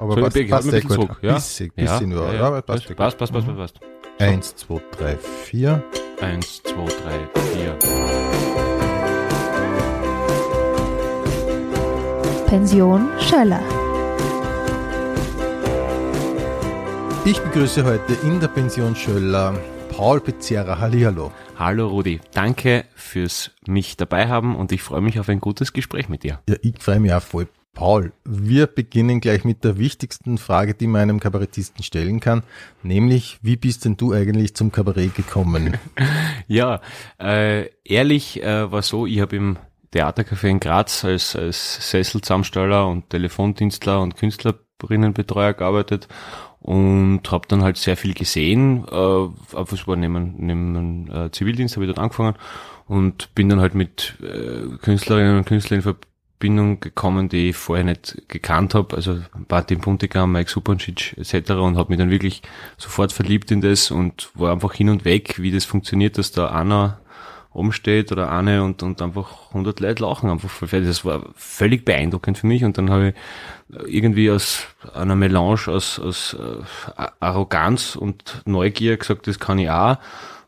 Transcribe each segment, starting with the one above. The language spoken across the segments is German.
aber So, passt, ich passt ein gut. bisschen Zug, ja. Bisschen, Ja, bisschen nur, ja, ja. aber passt, passt, passt, passt, passt, passt. Eins, zwei, drei, vier. Eins, zwei, drei, vier. Pension Schöller. Ich begrüße heute in der Pension Schöller Paul Pizzerra. Hallihallo. Hallo Rudi, danke fürs mich dabei haben und ich freue mich auf ein gutes Gespräch mit dir. Ja, ich freue mich auch voll. Paul, wir beginnen gleich mit der wichtigsten Frage, die man einem Kabarettisten stellen kann, nämlich, wie bist denn du eigentlich zum Kabarett gekommen? Ja, äh, ehrlich äh, war so, ich habe im Theatercafé in Graz als, als Sesselzusammensteller und Telefondienstler und Künstlerinnenbetreuer gearbeitet und habe dann halt sehr viel gesehen. Äh, aber es war neben, neben äh, Zivildienst, habe ich dort angefangen und bin dann halt mit äh, Künstlerinnen und Künstlern in Verbindung gekommen, die ich vorher nicht gekannt habe. Also Martin Puntigam, Mike Supancic etc. und habe mich dann wirklich sofort verliebt in das und war einfach hin und weg, wie das funktioniert, dass da einer umsteht oder eine und, und einfach 100 Leute lachen einfach voll. Das war völlig beeindruckend für mich und dann habe ich irgendwie aus einer Melange aus, aus äh, Arroganz und Neugier gesagt, das kann ich auch.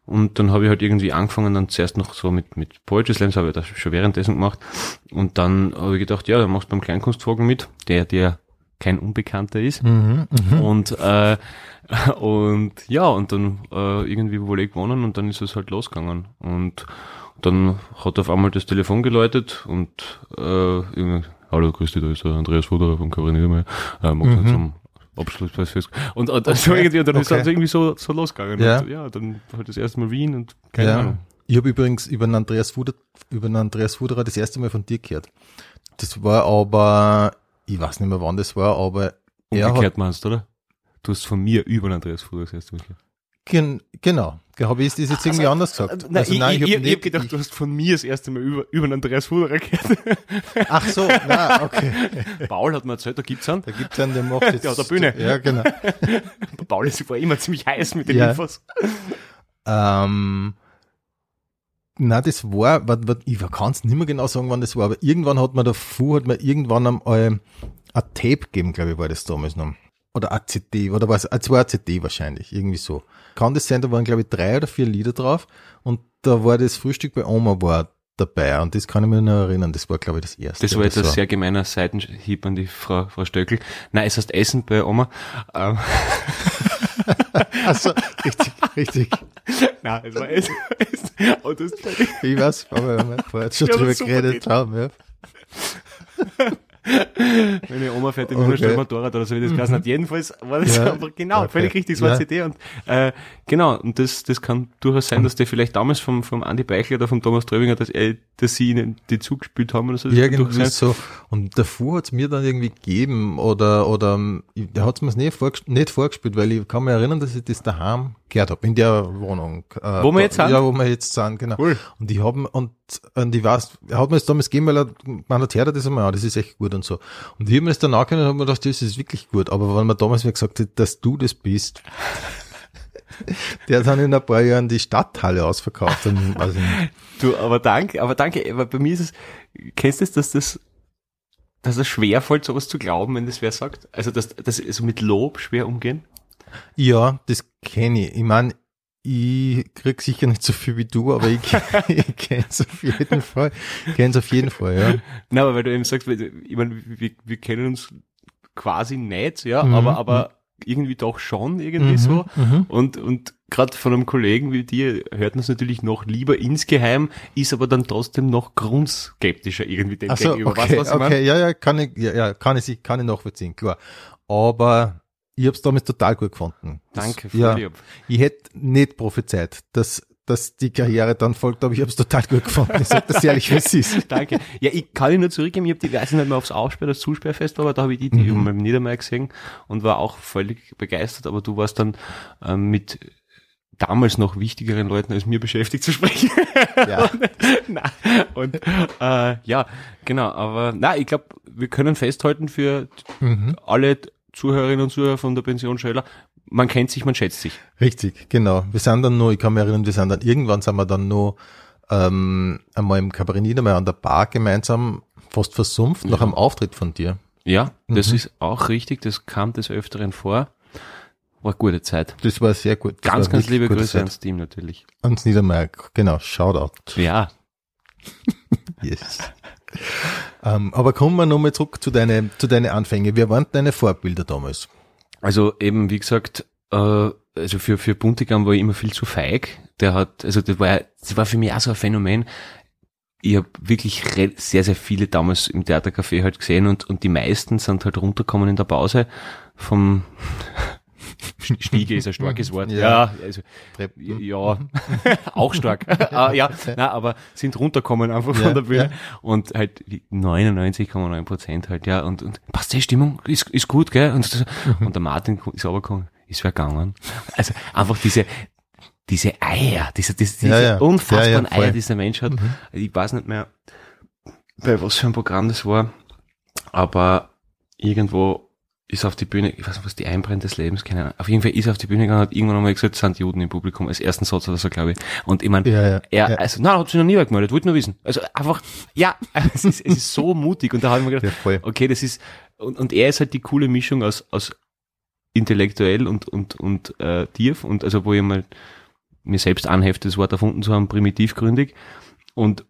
Und dann habe ich halt irgendwie angefangen, dann zuerst noch so mit, mit Poetry Slams, habe ich das schon währenddessen gemacht. Und dann habe ich gedacht, ja, dann machst du beim Kleinkunstvogel mit, der dir kein Unbekannter ist. mhm, mhm. Und äh, und ja, und dann äh, irgendwie Volley gewonnen und dann ist es halt losgegangen. Und dann hat auf einmal das Telefon geläutet und äh, irgendwie, hallo, grüß dich, da ist der Andreas Fuderer vom Niedermeyer. Äh, Mhm. mhm. zum Abschlusspreis fest. Und, und so Okay, irgendwie, und dann ist es okay. also irgendwie so, so losgegangen. Ja. Und, ja, dann halt das erste Mal Wien und keine ja. Ahnung. Ich habe übrigens über den Andreas Fuder, über den Andreas Fuderer das erste Mal von dir gehört. Das war aber, ich weiß nicht mehr wann das war, aber er hat, Umgekehrt meinst du, oder? Du hast von mir über den Andreas Fuderer das erste Mal gehört. Gen, genau, habe ich das jetzt irgendwie anders gesagt? Nein, Also ich, ich, hab ich, ich nicht- hab gedacht, du hast von mir das erste Mal über, über den Andreas Fuderer gehört. Ach so, na, okay. Paul hat mir erzählt, da gibt's einen. Da gibt's einen, der macht jetzt. Der hat eine Bühne. Ja, genau. Paul ist war immer ziemlich heiß mit den Ja. Infos. Ähm, na, das war, wat, wat, ich kann es nicht mehr genau sagen, wann das war, aber irgendwann hat man davor, hat man irgendwann einmal ein Tape gegeben, glaube ich, war das damals noch. Oder eine CD, oder was, es war eine CD wahrscheinlich, irgendwie so. Kann das sein, da waren, glaube ich, drei oder vier Lieder drauf und da war das Frühstück bei Oma war dabei und das kann ich mir noch erinnern, das war, glaube ich, das erste. Das war jetzt ein sehr gemeiner Seitenhieb an die Frau, Frau Stöckel. Nein, es heißt Essen bei Oma. Ähm, Ach so, richtig, richtig. Nein, es war Essen. Und das Ich weiß, aber wir vorher schon Ja, drüber geredet haben, ja. Meine Oma fährt in Okay. okay. Motorrad oder so wie das geheißen hat. Jedenfalls war das Ja. einfach genau, Okay. völlig richtig, es war Ja. CD und äh, genau, und das, das kann durchaus sein, dass der vielleicht damals vom, vom Andi Beichler oder vom Thomas Tröbinger, dass, er, dass sie ihnen die zugespielt haben oder so. Das Irgendwie sein. so. Und davor hat's mir dann irgendwie gegeben oder, oder, der hat's mir nicht, vorges nicht vorgespielt, weil ich kann mich erinnern, dass ich das daheim gehört habe, in der Wohnung. Äh, Wo wir da- jetzt sind? Ja, wo wir jetzt sind, genau. Cool. Und ich habe und, und ich weiß, er hat mir das damals gegeben, weil er, man hat hört das einmal, ja, das ist echt gut und so. Und habe mir das danach gehört und habe mir gedacht, das ist wirklich gut. Aber wenn man damals mir gesagt hat, dass du das bist, der hat dann in ein paar Jahren die Stadthalle ausverkauft. Und, also, Du, aber danke, aber danke, aber bei mir ist es, kennst du das, dass das, dass es schwer fällt, sowas zu glauben, wenn das wer sagt? Also, dass, dass so mit Lob schwer umgehen? Ja, das kenne ich. Ich meine, ich krieg sicher nicht so viel wie du, aber ich, ich kenne es auf jeden Fall. Kenne es auf jeden Fall, ja. Na, aber weil du eben sagst, ich meine, wir, wir kennen uns quasi nicht, ja, Mhm, aber, aber irgendwie doch schon irgendwie Mhm, so. mhm. Und, und gerade von einem Kollegen wie dir hört man es natürlich noch lieber insgeheim, ist aber dann trotzdem noch grundskeptischer irgendwie dem so, gegenüber. okay, was ich meine? okay, ja, ja, kann ich, ja, ja, kann ich, kann ich nachvollziehen, klar. Aber ich habe es damals total gut gefunden. Das- Danke, voll ja, lieb. Ich hätte nicht prophezeit, dass, dass die Karriere dann folgt, aber ich habe es total gut gefunden. Ich sage das ehrlich, wie es ist. Danke. Ja, ich kann ich nur zurückgeben, ich habe die, ich nicht mehr aufs Aussperr, das Zusperrfest war, aber da habe ich die, die Mhm. beim Niedermeyer gesehen und war auch völlig begeistert, aber du warst dann ähm, mit damals noch wichtigeren Leuten als mir beschäftigt zu sprechen. Ja. na, und äh, ja, genau, aber na, ich glaube, wir können festhalten für Mhm. alle Zuhörerinnen und Zuhörer von der Pension Schöller, man kennt sich, man schätzt sich. Richtig, genau. Wir sind dann nur, ich kann mich erinnern, wir sind dann irgendwann sind wir dann nur ähm, einmal im Kabarett Niedermeyer an der Bar gemeinsam fast versumpft nach einem Auftritt von dir. Ja, das Mhm. ist auch richtig, das kam des Öfteren vor. War gute Zeit. Das war sehr gut. Das Ganz, ganz liebe Grüße Zeit. ans Team natürlich. Ans Niedermeyer, genau, Shoutout. Ja, Yes. ähm, aber kommen wir nochmal zurück zu deinen zu deine Anfänge. Wer waren deine Vorbilder damals? also eben, wie gesagt, äh, also für, für Buntigam war ich immer viel zu feig. Der hat, also das war, das war für mich auch so ein Phänomen. Ich habe wirklich sehr, sehr viele damals im Theatercafé halt gesehen und, und die meisten sind halt runtergekommen in der Pause vom Stiege ist ein starkes Wort. Ja. Ja, also. Ja, auch stark. ah, ja, na, aber sind runterkommen einfach Ja, von der Bühne ja. und halt 99,9 Prozent halt, ja, und, und passt die Stimmung, ist, ist gut, gell? Und, Mhm. und der Martin ist aber gekommen, ist wer gegangen. Also einfach diese, diese Eier, diese, diese, diese unfassbaren. Eier, die dieser Mensch hat. Ich weiß nicht mehr, bei was für ein Programm das war, aber irgendwo ist auf die Bühne, ich weiß nicht, was die Einbrenn des Lebens, keine Ahnung. Auf jeden Fall ist er auf die Bühne gegangen und hat irgendwann einmal gesagt, es sind Juden im Publikum, als ersten Satz oder so, glaube ich. Und ich meine, Ja, ja, er, ja. also, nein, hat sich noch nie gemeldet, wollte nur wissen. Also einfach, ja, es ist, es ist so mutig. Und da habe ich mir gedacht, Ja, voll. okay, das ist, und, und er ist halt die coole Mischung aus, aus intellektuell und, und, und äh, tief und also wo ich mal mir selbst anhefte, das Wort erfunden zu haben, primitivgründig. Und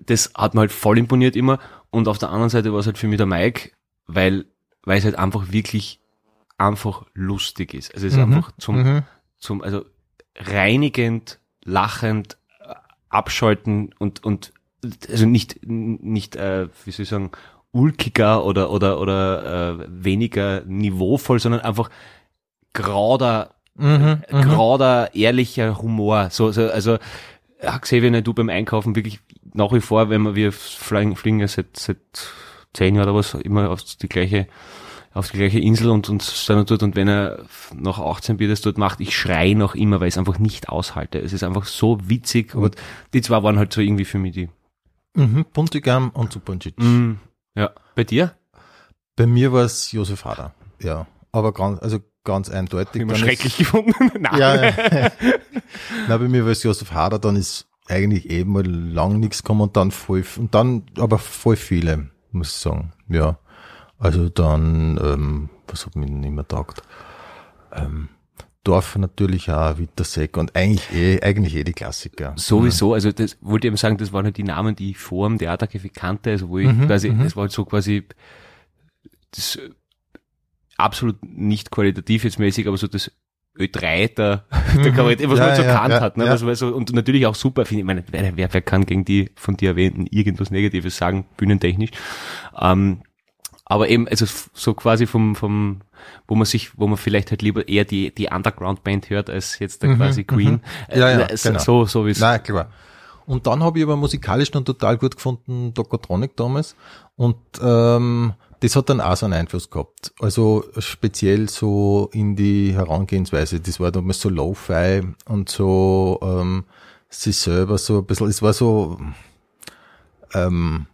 das hat mir halt voll imponiert immer. Und auf der anderen Seite war es halt für mich der Mike, weil, weil es halt einfach wirklich einfach lustig ist. Also es ist Mhm. einfach zum, Mhm. zum, also reinigend, lachend, äh, abschalten und, und, also nicht, nicht, äh, wie soll ich sagen, ulkiger oder, oder, oder, äh, weniger niveauvoll, sondern einfach gerader, Mhm. Mhm. gerader, ehrlicher Humor. So, so, also, Xavier und du beim Einkaufen wirklich nach wie vor, wenn wir, wir fliegen, fliegen ja seit, seit zehn Jahren oder was, immer auf die gleiche, auf die gleiche Insel und, und sind dort und wenn er nach 18 Bier das dort macht, ich schrei noch immer, weil ich es einfach nicht aushalte. Es ist einfach so witzig und die zwei waren halt so irgendwie für mich die. Mhm. Buntigam und Supancic. Mm, ja. Bei dir? Bei mir war es Josef Hader. Ja, aber ganz, also ganz eindeutig. Immer Dann schrecklich gefunden. Nein. Ist, ja, ja. Na, bei mir war es Josef Hader, dann ist eigentlich eben mal lang nichts gekommen und dann voll, und dann aber voll viele, muss ich sagen. Ja. Also dann, ähm, was hat mir nicht mehr taugt? Ähm, Dorf natürlich auch, Witterseck und eigentlich eh, eigentlich eh die Klassiker. Sowieso, also das wollte ich eben sagen, das waren halt die Namen, die ich vor dem Theatercafé kannte, also wo ich Mhm, quasi, mhm. das war halt so quasi das absolut nicht qualitativ jetzt mäßig, aber so das Ö3 der, der Kabarett, was Ja, man halt so ja, kannt ja, hat, ne? Was, was so, und natürlich auch super, finde ich, meine, wer, wer, kann gegen die von dir erwähnten irgendwas Negatives sagen, bühnentechnisch. Ähm, aber eben, also so quasi vom, vom, wo man sich, wo man vielleicht halt lieber eher die, die Underground-Band hört, als jetzt der Mhm, quasi Queen. mhm. Ja, ja, Äh, so, genau. so, so wie es Na klar. Und dann habe ich aber musikalisch noch total gut gefunden, Dokotronic damals. Und ähm, das hat dann auch so einen Einfluss gehabt. Also speziell so in die Herangehensweise. Das war damals so Lo-Fi und so ähm, sie selber so ein bisschen, es war so ähm,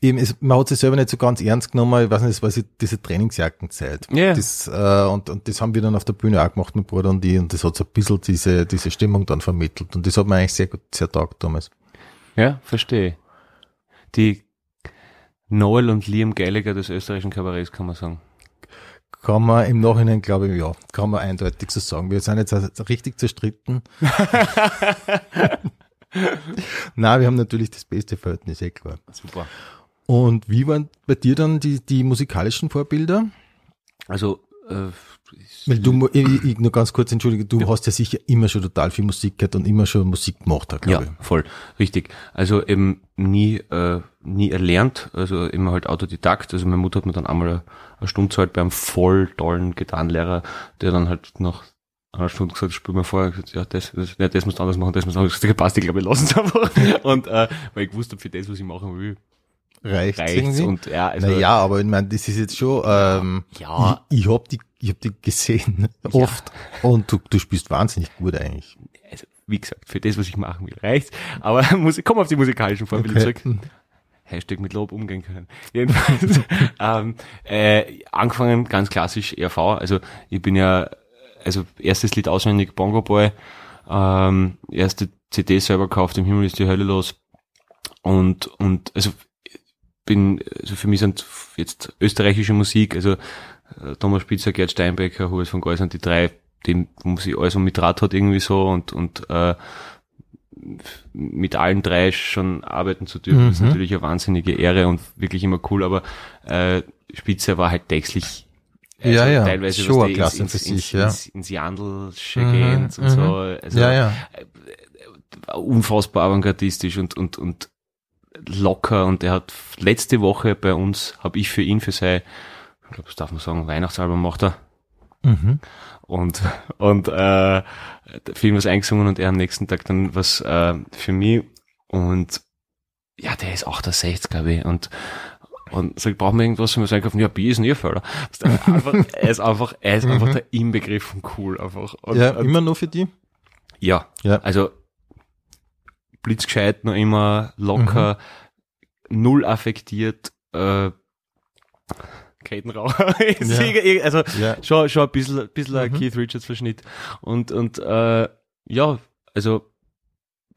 eben, es, man hat sich selber nicht so ganz ernst genommen, ich weiß nicht, es war so diese Trainingsjackenzeit. Ja. Das, äh, und, und das haben wir dann auf der Bühne auch gemacht, mein Bruder und ich, und das hat so ein bisschen diese, diese Stimmung dann vermittelt. Und das hat mir eigentlich sehr gut, sehr taugt damals. Ja, verstehe. Die Noel und Liam Gallagher des österreichischen Kabarets, kann man sagen. Kann man im Nachhinein, glaube ich, ja, kann man eindeutig so sagen. Wir sind jetzt richtig zerstritten. Na, wir haben natürlich das beste Verhältnis, eh klar. Super. Und wie waren bei dir dann die, die musikalischen Vorbilder? Also, äh, Weil du, ich, ich, nur ganz kurz, entschuldige, du hast ja sicher immer schon total viel Musik gehört und immer schon Musik gemacht, ja, glaube ich. voll, richtig. Also eben nie, äh, nie erlernt, also immer halt Autodidakt. Also meine Mutter hat mir dann einmal eine, eine Stunde Zeit bei einem voll tollen Gitarrenlehrer, der dann halt nach einer Stunde gesagt, spiel mir vorher, gesagt, ja, das, das, ja, das musst du anders machen, das musst du anders machen. Ich passt, ich glaube, wir lassen es einfach. Und, äh, weil ich gewusst habe, für das, was ich machen will, Reicht's, reicht's. Und, ja, also, naja, aber ich meine, das ist jetzt schon, ähm, Ja. ich, ich habe die, ich hab die gesehen, oft. Und du, du spielst wahnsinnig gut eigentlich. also, wie gesagt, für das, was ich machen will, reicht's. Aber Musik, komm auf die musikalischen Vorbilder Okay. zurück. Hashtag mit Lob umgehen können. Jedenfalls, ähm, äh, angefangen ganz klassisch ERV. Also ich bin ja, also erstes Lied auswendig Bongo Boy, ähm, erste CD selber gekauft, im Himmel ist die Hölle los. Und, und also bin, also für mich sind jetzt österreichische Musik, also Thomas Spitzer, Gerd Steinbecker, Hubert von sind die drei, die muss ich alles mit Rad hat irgendwie so und, und äh, mit allen drei schon arbeiten zu dürfen, mhm. ist natürlich eine wahnsinnige Ehre und wirklich immer cool, aber äh, Spitzer war halt textlich also ja, ja. teilweise schon was Klasse ins, ins, sich, ja. ins, ins Jandelsche Mhm, gehend und mhm. so. Also ja, ja. äh, unfassbar avantgardistisch und, und, und locker und er hat letzte Woche bei uns, habe ich für ihn für sein, ich glaube, das darf man sagen, Weihnachtsalbum macht er Mhm. und und äh, ihn was eingesungen und er am nächsten Tag dann was äh, für mich und ja, der ist 68, glaube ich und und sagt, brauchen wir irgendwas, und wir sagen, ja, Bier ist ein Irrförder. Er ist einfach, er ist einfach Mhm. der Inbegriff von cool, einfach. Und, ja, und, immer nur für die? ja, Ja. also blitzgescheit, noch immer locker, Mhm. null affektiert, äh, Kettenraucher. Ja. also Ja. schon, schon ein bisschen, ein bisschen ein Mhm. Keith Richards Verschnitt. Und, und äh, ja, also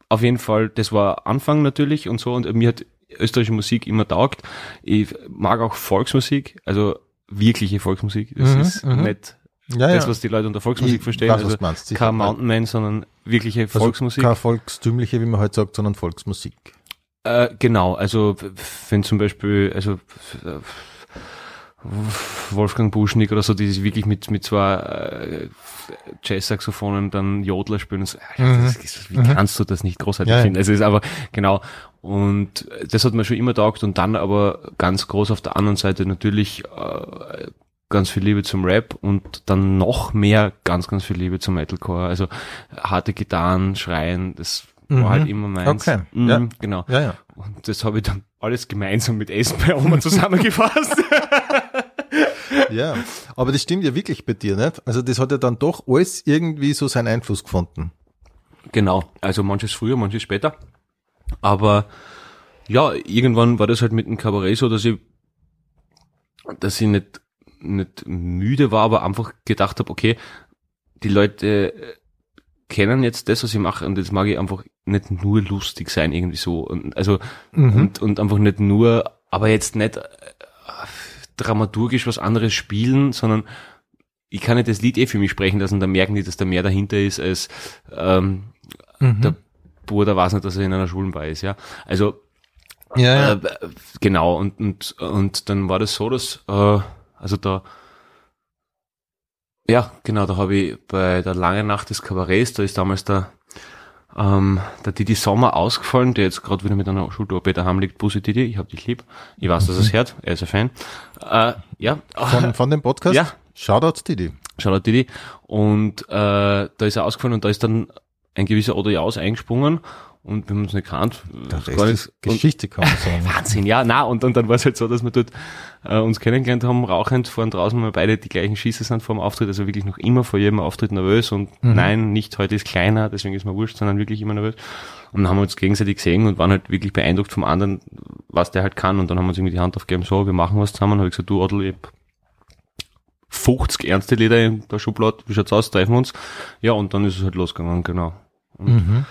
auf jeden Fall, das war Anfang natürlich und so und mir hat österreichische Musik immer taugt. Ich mag auch Volksmusik, also wirkliche Volksmusik. Das Mhm, ist mhm. nicht Ja, das, ja. was die Leute unter Volksmusik Ich verstehen. weiß, also meinst, kein Mountainman, sondern wirkliche Also Volksmusik. Keine volkstümliche, wie man heute sagt, sondern Volksmusik. Äh, genau, also wenn zum Beispiel, also Wolfgang Buschnick oder so, die sich wirklich mit, mit zwei äh, Jazz-Saxophonen dann Jodler spielen. Und so, ja, das, ist- wie kannst du das nicht großartig Ja, ja. finden? Also es ist aber, genau. Und das hat mir schon immer taugt und dann aber ganz groß auf der anderen Seite natürlich äh, ganz viel Liebe zum Rap und dann noch mehr ganz, ganz viel Liebe zum Metalcore. Also harte Gitarren, Schreien, das Mhm. war halt immer meins. Okay, Mhm, ja. Genau. Ja, ja. Und das habe ich dann alles gemeinsam mit Essen bei Oma zusammengefasst. Ja, aber das stimmt ja wirklich bei dir, nicht? Also das hat ja dann doch alles irgendwie so seinen Einfluss gefunden. genau. Also manches früher, manches später. Aber ja, irgendwann war das halt mit dem Kabarett so, dass ich, dass ich nicht, nicht müde war, aber einfach gedacht habe, okay, die Leute äh, kennen jetzt das, was ich mache, und jetzt mag ich einfach nicht nur lustig sein, irgendwie so. Und, also, Mhm. und, und einfach nicht nur, aber jetzt nicht äh, dramaturgisch was anderes spielen, sondern ich kann nicht das Lied eh für mich sprechen lassen, dann merken die, dass da mehr dahinter ist, als ähm, Mhm. der Bruder weiß nicht, dass er in einer Schulenbei ist, ja. Also Ja, ja. äh, genau, und, und, und dann war das so, dass, äh, also da, ja, genau, da habe ich bei der langen Nacht des Kabarets, da ist damals der, ähm, der Didi Sommer ausgefallen, der jetzt gerade wieder mit einer Schultour daheim liegt. Bussi Didi, ich hab dich lieb. Ich weiß, dass er es hört, er ist ein Fan. Äh, ja, Von, von dem Podcast? Ja. Shoutouts Didi. Shoutout Didi. Und äh, da ist er ausgefallen und da ist dann ein gewisser Oder Jaus eingesprungen und wir haben uns nicht gekannt. Der Ist Rest ist. Und- Geschichte, kann man sagen. Wahnsinn, ja, na und, und dann war es halt so, dass wir dort äh, uns kennengelernt haben, rauchend vorn draußen, weil wir beide die gleichen Schieße sind vor dem Auftritt, also wirklich noch immer vor jedem Auftritt nervös und nein, nicht heute ist kleiner, deswegen ist mir wurscht, sondern wirklich immer nervös. Und dann haben wir uns gegenseitig gesehen und waren halt wirklich beeindruckt vom anderen, was der halt kann und dann haben wir uns irgendwie die Hand aufgegeben, so, wir machen was zusammen, habe ich gesagt, du Adel, ich hab 50 ernste Lieder in der Schublade, wie schaut's aus, treffen wir uns. Ja, und dann ist es halt losgegangen, genau. Mhm.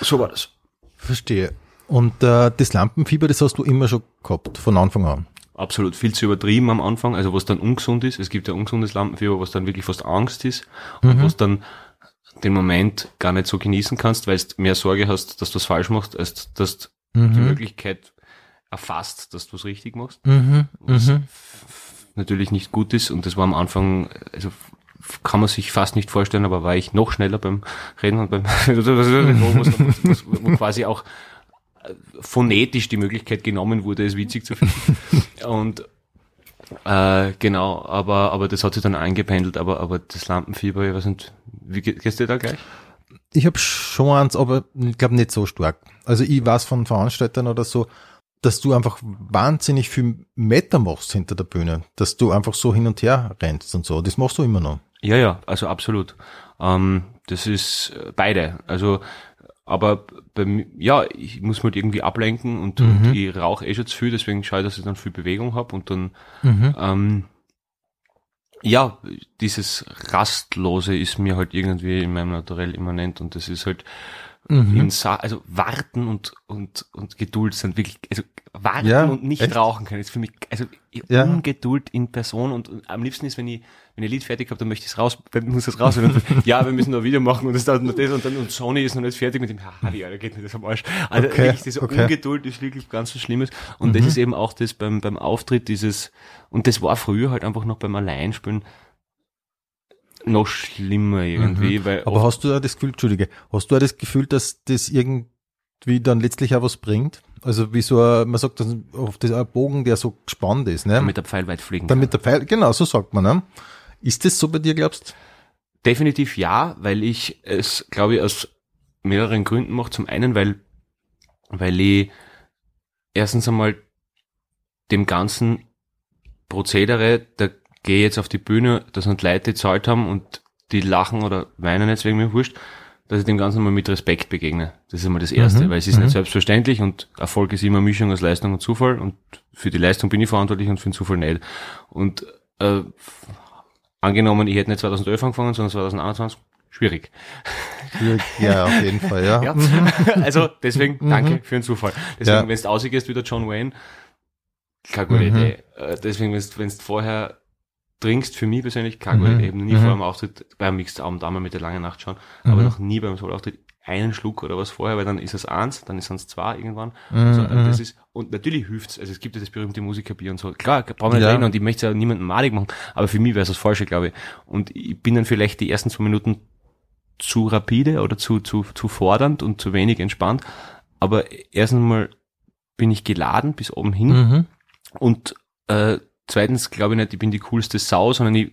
So war das. Verstehe. Und äh, das Lampenfieber, das hast du immer schon gehabt, von Anfang an. Absolut, viel zu übertrieben am Anfang, also was dann ungesund ist. Es gibt ja ungesundes Lampenfieber, was dann wirklich fast Angst ist und was dann den Moment gar nicht so genießen kannst, weil du mehr Sorge hast, dass du es falsch machst, als dass du die Möglichkeit erfasst, dass du es richtig machst. Mhm. Was f- natürlich nicht gut ist und das war am Anfang, also kann man sich fast nicht vorstellen, aber war ich noch schneller beim Reden und beim wo, quasi auch äh, phonetisch die Möglichkeit genommen wurde, es witzig zu finden. Und äh, genau, aber aber das hat sich dann eingependelt, aber aber das Lampenfieber, ich weiß nicht, wie geht es dir da gleich? Ich habe schon eins, aber ich glaube nicht so stark. Also ich weiß von Veranstaltern oder so, dass du einfach wahnsinnig viel Meter machst hinter der Bühne, dass du einfach so hin und her rennst und so. Das machst du immer noch. Ja, ja, also absolut. Ähm, das ist äh, beide. Also, aber bei mir, ja, ich muss mich halt irgendwie ablenken und, und ich rauche eh schon zu viel, deswegen schaue ich, dass ich dann viel Bewegung habe und dann, ähm, ja, dieses Rastlose ist mir halt irgendwie in meinem Naturell immanent und das ist halt Mhm. in Sa also warten und, und, und Geduld sind wirklich, also warten Ja, und nicht echt? rauchen können, ist für mich, also Ja. Ungeduld in Person und, und am liebsten ist, wenn ich, wenn ich Lied fertig habe, dann möchte ich es raus, dann muss es raus. Dann, ja, wir müssen noch ein Video machen und das dauert noch das und dann, und Sony ist noch nicht fertig mit dem, ha, wie, Alter, geht mir das am Arsch. Also Okay, wirklich, diese okay. Ungeduld ist wirklich ganz was Schlimmes. Und das ist eben auch das beim, beim Auftritt, dieses, und das war früher halt einfach noch beim Alleinspielen noch schlimmer irgendwie, weil Aber hast du da das Gefühl, Entschuldige, hast du da das Gefühl, dass das irgendwie dann letztlich auch was bringt? Also wie so ein, man sagt, auf das ein Bogen, der so gespannt ist, ne? mit der Pfeil weit fliegen Damit der Pfeil, genau, so sagt man, ne? Ist das so bei dir, glaubst Definitiv ja, weil ich es, glaube ich, aus mehreren Gründen mache. Zum einen, weil, weil ich erstens einmal dem ganzen Prozedere, da gehe jetzt auf die Bühne, da sind Leute, die zahlt haben und die lachen oder weinen jetzt wegen mir wurscht, dass ich dem Ganzen mal mit Respekt begegne. Das ist einmal das Erste, Mhm, weil es ist nicht selbstverständlich und Erfolg ist immer Mischung aus Leistung und Zufall und für die Leistung bin ich verantwortlich und für den Zufall nicht. Und äh, angenommen, ich hätte nicht 2011 angefangen, sondern 2021, schwierig. du? Ja, auf jeden Fall, ja. Ja. also deswegen danke für den Zufall. Deswegen, Mhm. Ja. wenn du ausgehst wie der John Wayne, keine gute Mhm. Idee. Äh, Deswegen, wenn du vorher trinkst, für mich persönlich gute Mhm. Idee. Ich habe noch nie Mhm. vor einem Auftritt, beim Mixed Abend einmal mit der langen Nacht schauen, aber Mhm. noch nie beim Solo-Auftritt einen Schluck oder was vorher, weil dann ist es eins, dann ist es zwei irgendwann. Mhm, Also, mhm. das ist, und natürlich hilft's. Also es gibt ja das berühmte Musikerbier und so. Klar, brauchen wir nicht Ja. reden und ich möchte ja niemanden malig machen, aber für mich wäre es das Falsche, glaube ich. Und ich bin dann vielleicht die ersten zwei Minuten zu rapide oder zu, zu, zu fordernd und zu wenig entspannt. Aber erstens mal bin ich geladen bis oben hin Mhm. und äh, zweitens glaube ich nicht, ich bin die coolste Sau, sondern ich,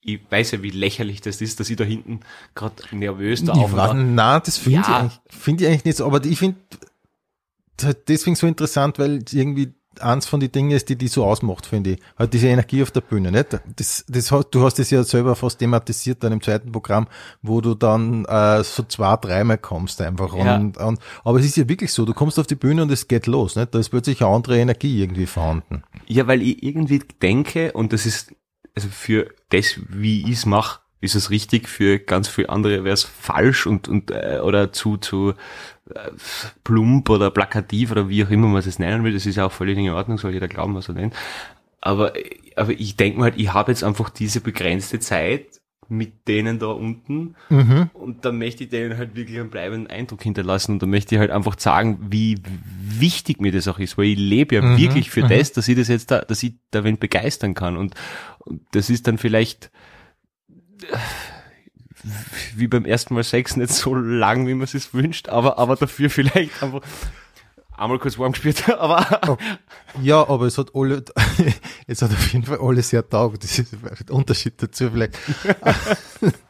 ich weiß ja, wie lächerlich das ist, dass ich da hinten gerade nervös da auf Ich und war, ab- nein, das finde ich, Ja. eigentlich- finde ich eigentlich nicht so, aber ich finde halt deswegen so interessant, weil irgendwie eins von den Dingen ist, die die so ausmacht, finde ich. Halt diese Energie auf der Bühne, nicht? Das, das du hast es ja selber fast thematisiert dann im zweiten Programm, wo du dann äh, so zwei, dreimal kommst einfach. Ja. Und, und, aber es ist ja wirklich so, du kommst auf die Bühne und es geht los, nicht? Da ist plötzlich eine andere Energie irgendwie vorhanden. Ja, weil ich irgendwie denke, und das ist, also für das, wie ich es mache, ist es richtig, für ganz viele andere wäre es falsch und, und äh, oder zu, zu plump oder plakativ oder wie auch immer man es nennen will. Das ist ja auch völlig in Ordnung, soll jeder glauben, was er nennt. Aber, aber ich denke mal halt, ich habe jetzt einfach diese begrenzte Zeit mit denen da unten Mhm. und da möchte ich denen halt wirklich einen bleibenden Eindruck hinterlassen und da möchte ich halt einfach sagen, wie wichtig mir das auch ist, weil ich lebe ja Mhm, wirklich für das, dass ich das jetzt da, dass ich da wen begeistern kann und, und das ist dann vielleicht äh, wie beim ersten Mal Sex nicht so lang, wie man es wünscht, aber, aber dafür vielleicht einfach einmal kurz warm gespielt, aber Ja, aber es hat alle, es hat auf jeden Fall alles sehr taugt. Das ist der Unterschied dazu vielleicht.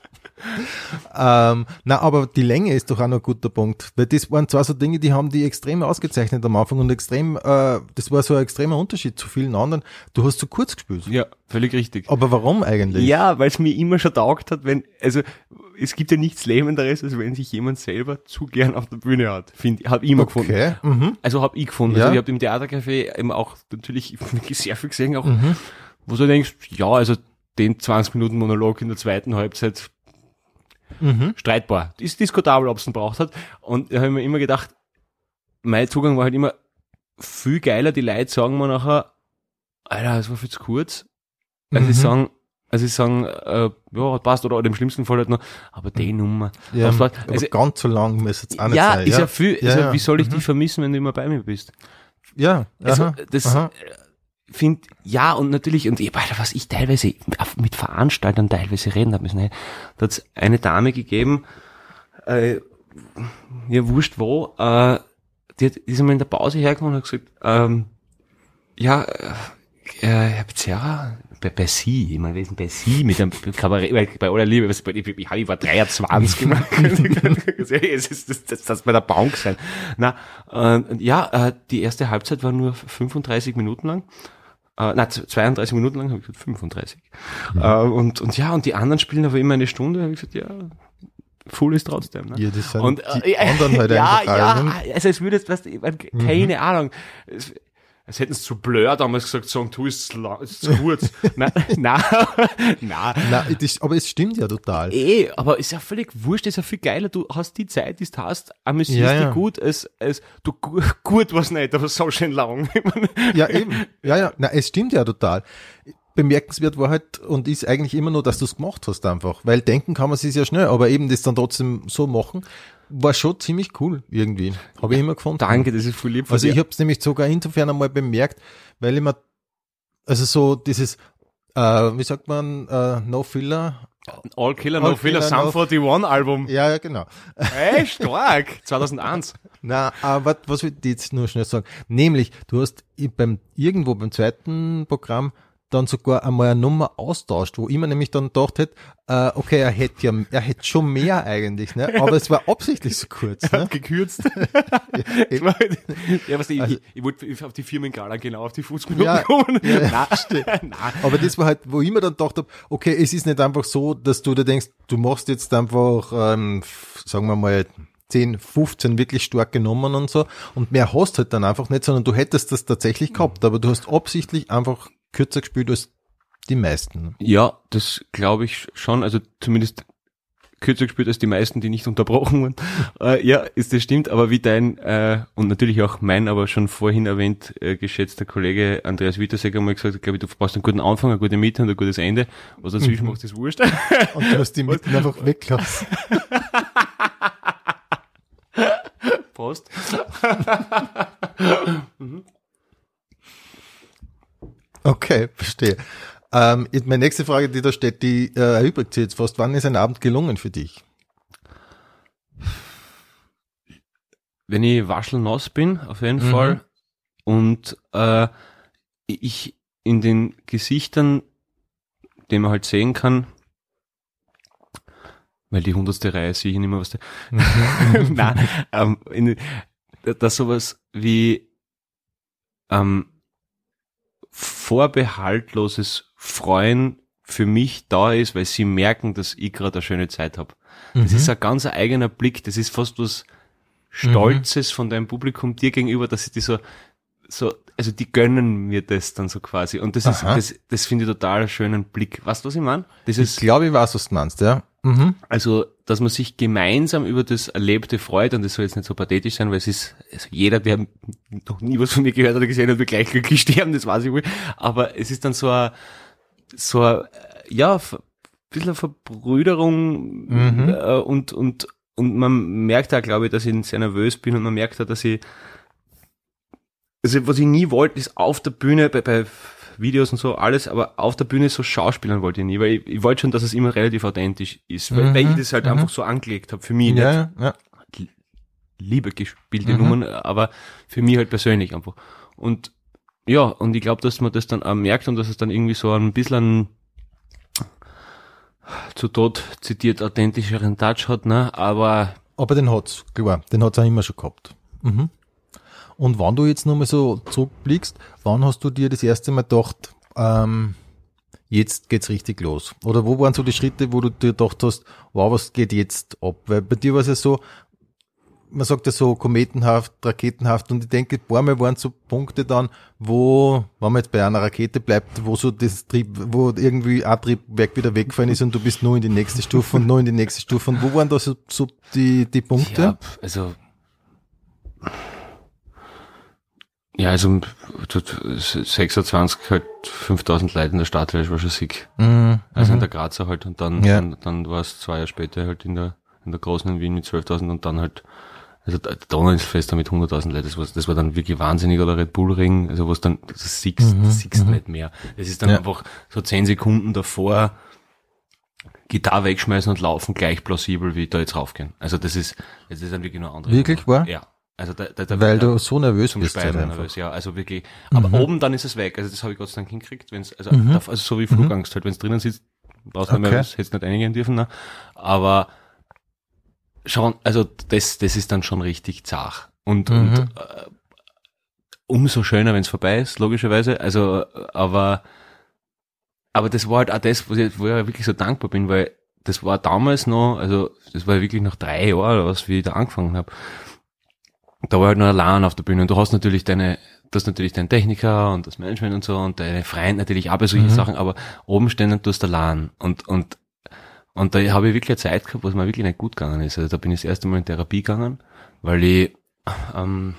ähm, na, aber die Länge ist doch auch noch ein guter Punkt, weil das waren zwar so Dinge, die haben die extrem ausgezeichnet am Anfang und extrem, äh, das war so ein extremer Unterschied zu vielen anderen. Du hast zu kurz gespielt. ja, völlig richtig. Aber warum eigentlich? Ja, weil es mir immer schon taugt hat, wenn, also es gibt ja nichts Lähmenderes, als wenn sich jemand selber zu gern auf der Bühne hat. Finde hab ich immer gefunden. Okay. Mhm. Also habe ich gefunden. Ja. Also ich habe im Theatercafé eben auch natürlich wirklich sehr viel gesehen, auch Mhm. wo du denkst, ja, also den 20 Minuten Monolog in der zweiten Halbzeit Mhm. streitbar. Ist diskutabel, ob es ihn braucht hat. Und da habe ich mir immer gedacht, mein Zugang war halt immer viel geiler. Die Leute sagen mir nachher, Alter, das war viel zu kurz. Also Mhm. sie sagen, also sie sagen, äh, ja, passt, oder, oder im schlimmsten Fall halt noch, aber die Nummer. Ja, das war, aber also, ganz so lang müsste es auch nicht ja, sein. ist ja, viel, Ja, ist ja, ja. wie soll ich Mhm. dich vermissen, wenn du immer bei mir bist? Ja, Also, aha, das aha. Finde, ja, und natürlich, und ich, Alter, was ich teilweise mit Veranstaltern teilweise reden habe müssen, hey, da hat's eine Dame gegeben, äh, ja, wurscht wo, äh, die, hat, die ist einmal in der Pause hergekommen und hat gesagt, ähm, ja, äh, Herr Pizzerra, bei, bei Sie, ich meine, wir sind bei Sie mit dem Kabarett, bei aller Liebe, was, ich, ich, ich war 23 gemacht. es ist das, das, das bei der Bank sein. Na, äh, ja, äh, die erste Halbzeit war nur 35 Minuten lang. Äh, nein, 32 Minuten lang, habe ich gesagt, 35. Äh, und, und ja, und die anderen spielen aber immer eine Stunde, habe ich gesagt, ja, full ist trotzdem. Ne? Ja, das sind und die anderen halt ja, einfach ja, also es würde jetzt, was, ich meine, keine Ahnung. Es, als hätten sie zu Blur damals gesagt, Song 2 ist ist zu kurz. nein, nein, nein. Nein, das, aber es stimmt ja total. Eh, aber ist ja völlig wurscht, ist ja viel geiler. Du hast die Zeit, die du hast, amüsierst Ja, dich ja. gut, als, als du gu- gut was nicht, aber so schön lang. Ja, eben. Ja, ja. Na, es stimmt ja total. Bemerkenswert war halt und ist eigentlich immer nur, dass du es gemacht hast einfach. Weil denken kann man sich ja schnell, aber eben das dann trotzdem so machen, war schon ziemlich cool irgendwie. Habe ich immer gefunden. Danke, das ist voll lieb von Also ich dir. habe es nämlich sogar insofern einmal bemerkt, weil ich mir, also so dieses, äh, wie sagt man, äh, No Filler. All Killer All No Filler Killer, Sum No- 41 Album. Ja, ja, genau. Ey, stark. 2001. Na, aber was will ich jetzt nur schnell sagen? Nämlich, du hast beim, irgendwo beim zweiten Programm dann sogar einmal eine Nummer austauscht, wo ich mir nämlich dann gedacht hätte, äh, okay, er hätte ja, er hätte schon mehr eigentlich, ne? Aber es war absichtlich so kurz, ne? Gekürzt. eben. ja, was ich, Also- ich, ich wollte auf die Firmenskala genau auf die 50 Minuten Ja, kommen. ja, ja, Nein. Aber das war halt, wo ich mir dann gedacht habe, okay, es ist nicht einfach so, dass du dir denkst, du machst jetzt einfach, ähm, sagen wir mal, 10, 15 wirklich stark genommen und so und mehr hast halt dann einfach nicht, sondern du hättest das tatsächlich gehabt, aber du hast absichtlich einfach kürzer gespielt als die meisten. Ja, das glaube ich schon. Also zumindest kürzer gespielt als die meisten, die nicht unterbrochen wurden. äh, ja, ist das stimmt. Aber wie dein äh, und natürlich auch mein, aber schon vorhin erwähnt äh, geschätzter Kollege Andreas Wittersegger mal gesagt, glaube ich, du brauchst einen guten Anfang, eine gute Mitte und ein gutes Ende. Was dazwischen machst, ist wurscht. Und du hast die mitten einfach weggelassen. Prost. Okay, verstehe. Ähm, meine nächste Frage, die da steht, die äh, erübrigt sich jetzt fast. Wann ist ein Abend gelungen für dich? wenn ich waschelnass bin, auf jeden Mhm. Fall, und äh, ich in den Gesichtern, die man halt sehen kann, weil die hundertste Reihe sehe ich nicht mehr, was der, Nein, ähm, in, dass sowas wie ähm, vorbehaltloses Freuen für mich da ist, weil sie merken, dass ich gerade eine schöne Zeit habe. Das Mhm. ist ein ganz eigener Blick, das ist fast was Stolzes von deinem Publikum dir gegenüber, dass sie die so, so, also die gönnen mir das dann so quasi. Und das ist, Aha. das, das finde ich total einen schönen Blick. Weißt du, was ich meine? Das Ich ist, glaube, ich weiß, was du meinst, ja. Mhm. also, dass man sich gemeinsam über das Erlebte freut, und das soll jetzt nicht so pathetisch sein, weil es ist, also jeder, der noch nie was von mir gehört oder gesehen hat, wird gleich glücklich sterben, das weiß ich wohl. Aber es ist dann so ein, so ein, ja, ein bisschen eine Verbrüderung Mhm. äh, und, und, und man merkt da, glaube ich, dass ich sehr nervös bin und man merkt da, dass ich, also was ich nie wollte, ist auf der Bühne, bei, bei Videos und so alles, aber auf der Bühne so schauspielern wollte ich nie, weil ich, ich wollte schon, dass es immer relativ authentisch ist, weil, Mhm, weil ich das halt mhm. einfach so angelegt habe, für mich nicht Ja, ja, ja. liebe gespielte Mhm. Nummern, aber für mich halt persönlich einfach. Und ja, und ich glaube, dass man das dann auch merkt und dass es dann irgendwie so ein bisschen zu Tod zitiert authentischeren Touch hat, ne? Aber Aber den hat's, klar, den hat's auch immer schon gehabt. Mhm. Und wann du jetzt nochmal so zurückblickst, wann hast du dir das erste Mal gedacht, ähm, jetzt geht's richtig los? Oder wo waren so die Schritte, wo du dir gedacht hast, wow, was geht jetzt ab? Weil bei dir war es ja so, man sagt ja so kometenhaft, raketenhaft und ich denke, ein paar Mal waren so Punkte dann, wo, wenn man jetzt bei einer Rakete bleibt, wo so das Trieb, wo irgendwie ein Triebwerk wieder weggefallen ist und du bist nur in die nächste Stufe und nur in die nächste Stufe. Und wo waren da so, so die, die Punkte? ja, also ja, also dort 26 halt 5000 Leute in der Stadt, das war schon sick. Mhm. Also in mhm. der Grazer halt und dann, Ja. dann, dann war es zwei Jahre später halt in der, in der großen in Wien mit 12.000 und dann halt, also der Donauinsfest da mit 100.000 Leuten, das war, das war dann wirklich wahnsinnig oder Red Bull Ring, also was dann, das siehst, Mhm, das siehst mhm. nicht mehr. Das ist dann Ja. einfach so 10 Sekunden davor, Gitarre wegschmeißen und laufen gleich plausibel wie da jetzt raufgehen. Also das ist, das ist dann wirklich nur andere. Wirklich wahr? Ja. Also da, da, da Weil du so nervös zum bist. Speisen nervös, ja, also wirklich. Aber Mhm. oben dann ist es weg. Also das habe ich Gott sei Dank hingekriegt, wenn's, also, Mhm. also so wie Flugangst halt, wenn es drinnen sitzt, brauchst du nicht Okay. mehr, hättest nicht einigen dürfen, ne? Aber schon, also das, das ist dann schon richtig zart. Und, Mhm. und äh, umso schöner, wenn es vorbei ist, logischerweise. Also, äh, aber aber das war halt auch das, wo ich, wo ich wirklich so dankbar bin, weil das war damals noch, also das war wirklich nach drei Jahren oder was, wie ich da angefangen habe. Da war halt nur allein auf der Bühne und du hast natürlich deine du hast natürlich deinen Techniker und das Management und so und deine Freunde natürlich auch bei solchen Mhm. Sachen, aber oben stehen und du hast allein. Und, und, und da habe ich wirklich eine Zeit gehabt, wo es mir wirklich nicht gut gegangen ist. Also da bin ich das erste Mal in Therapie gegangen, weil ich, ähm,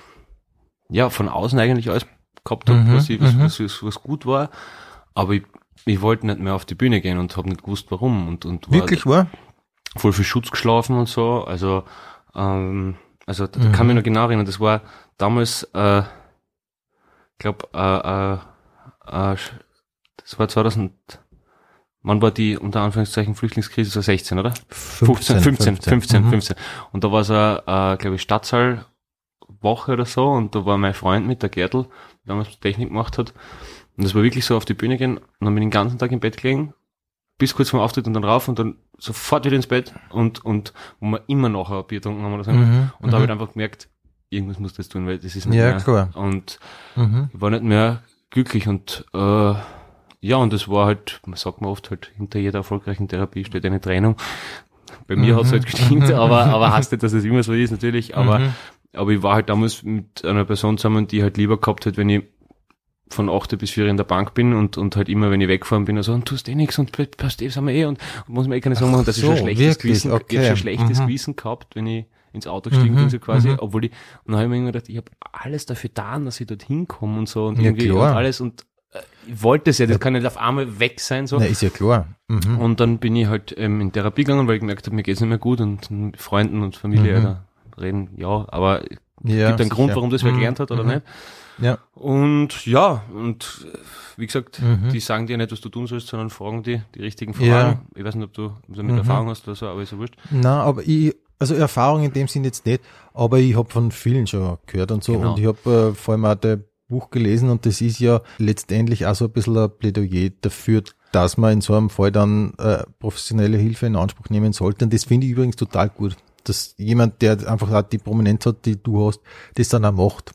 ja, von außen eigentlich alles gehabt habe, Mhm, was, ich, was, mhm. was, was, was gut war, aber ich, ich wollte nicht mehr auf die Bühne gehen und habe nicht gewusst, warum. Und, und war Wirklich wahr? voll viel Schutz geschlafen und so. Also, ähm, also da Mhm. kann mich noch genau erinnern, das war damals, äh, ich glaube, äh, äh, äh, das war 2000, wann war die unter Anführungszeichen Flüchtlingskrise? War 16, oder? 15, 15, 15, Mhm. 15. Und da war so, äh, glaube ich, Stadtsaal Woche oder so und da war mein Freund mit, der Gertl, der damals Technik gemacht hat. Und das war wirklich so auf die Bühne gehen und dann bin ich den ganzen Tag im Bett gelegen, bis kurz vorm Auftritt und dann rauf und dann sofort wieder ins Bett und, und wo wir immer noch ein Bier getrunken haben oder so. Mhm, Und da habe ich mhm. einfach gemerkt, irgendwas muss das tun, weil das ist nicht Ja, mehr. klar. Und Mhm. ich war nicht mehr glücklich und äh, ja, und das war halt, man sagt man oft halt, hinter jeder erfolgreichen Therapie steht eine Trennung. Bei mir Mhm. hat's halt gestimmt, aber, aber heißt nicht, dass es immer so ist, natürlich, aber, Mhm. aber ich war halt damals mit einer Person zusammen, die halt lieber gehabt hat, wenn ich von 8 bis 4 in der Bank bin und, und halt immer, wenn ich weggefahren bin, so, und tust eh nichts und passt eh, sind wir eh und, und muss mir eh keine Sorgen machen, dass ich so, schon schlechtes wirklich? Gewissen, ich hab Okay. schon schlechtes Mhm. Gewissen gehabt, wenn ich ins Auto gestiegen Mhm, bin, so quasi, mhm. obwohl ich, und dann habe ich mir immer gedacht, ich habe alles dafür getan, dass ich dorthin komme und so und Ja, irgendwie und klar. alles und äh, ich wollte es ja, das kann nicht auf einmal weg sein, so. Na, ist ja klar. Mhm. Und dann bin ich halt ähm, in Therapie gegangen, weil ich gemerkt habe, mir geht's nicht mehr gut und mit Freunden und Familie Mhm. reden, ja, aber es ja, gibt einen Grund, sicher. warum das wer Mhm, gelernt hat oder mhm. nicht. Ja. Und ja, und äh, wie gesagt, Mhm. die sagen dir nicht, was du tun sollst, sondern fragen die die richtigen Ja. Fragen. Ich weiß nicht, ob du damit Mhm. Erfahrung hast oder so, aber ist ja wurscht. Na, aber ich, also Erfahrung in dem Sinn jetzt nicht, aber ich habe von vielen schon gehört und so Genau. und ich habe äh, vor allem auch der Buch gelesen und das ist ja letztendlich auch so ein bisschen ein Plädoyer dafür, dass man in so einem Fall dann äh, professionelle Hilfe in Anspruch nehmen sollte und das finde ich übrigens total gut, dass jemand, der einfach auch die Prominenz hat, die du hast, das dann auch macht.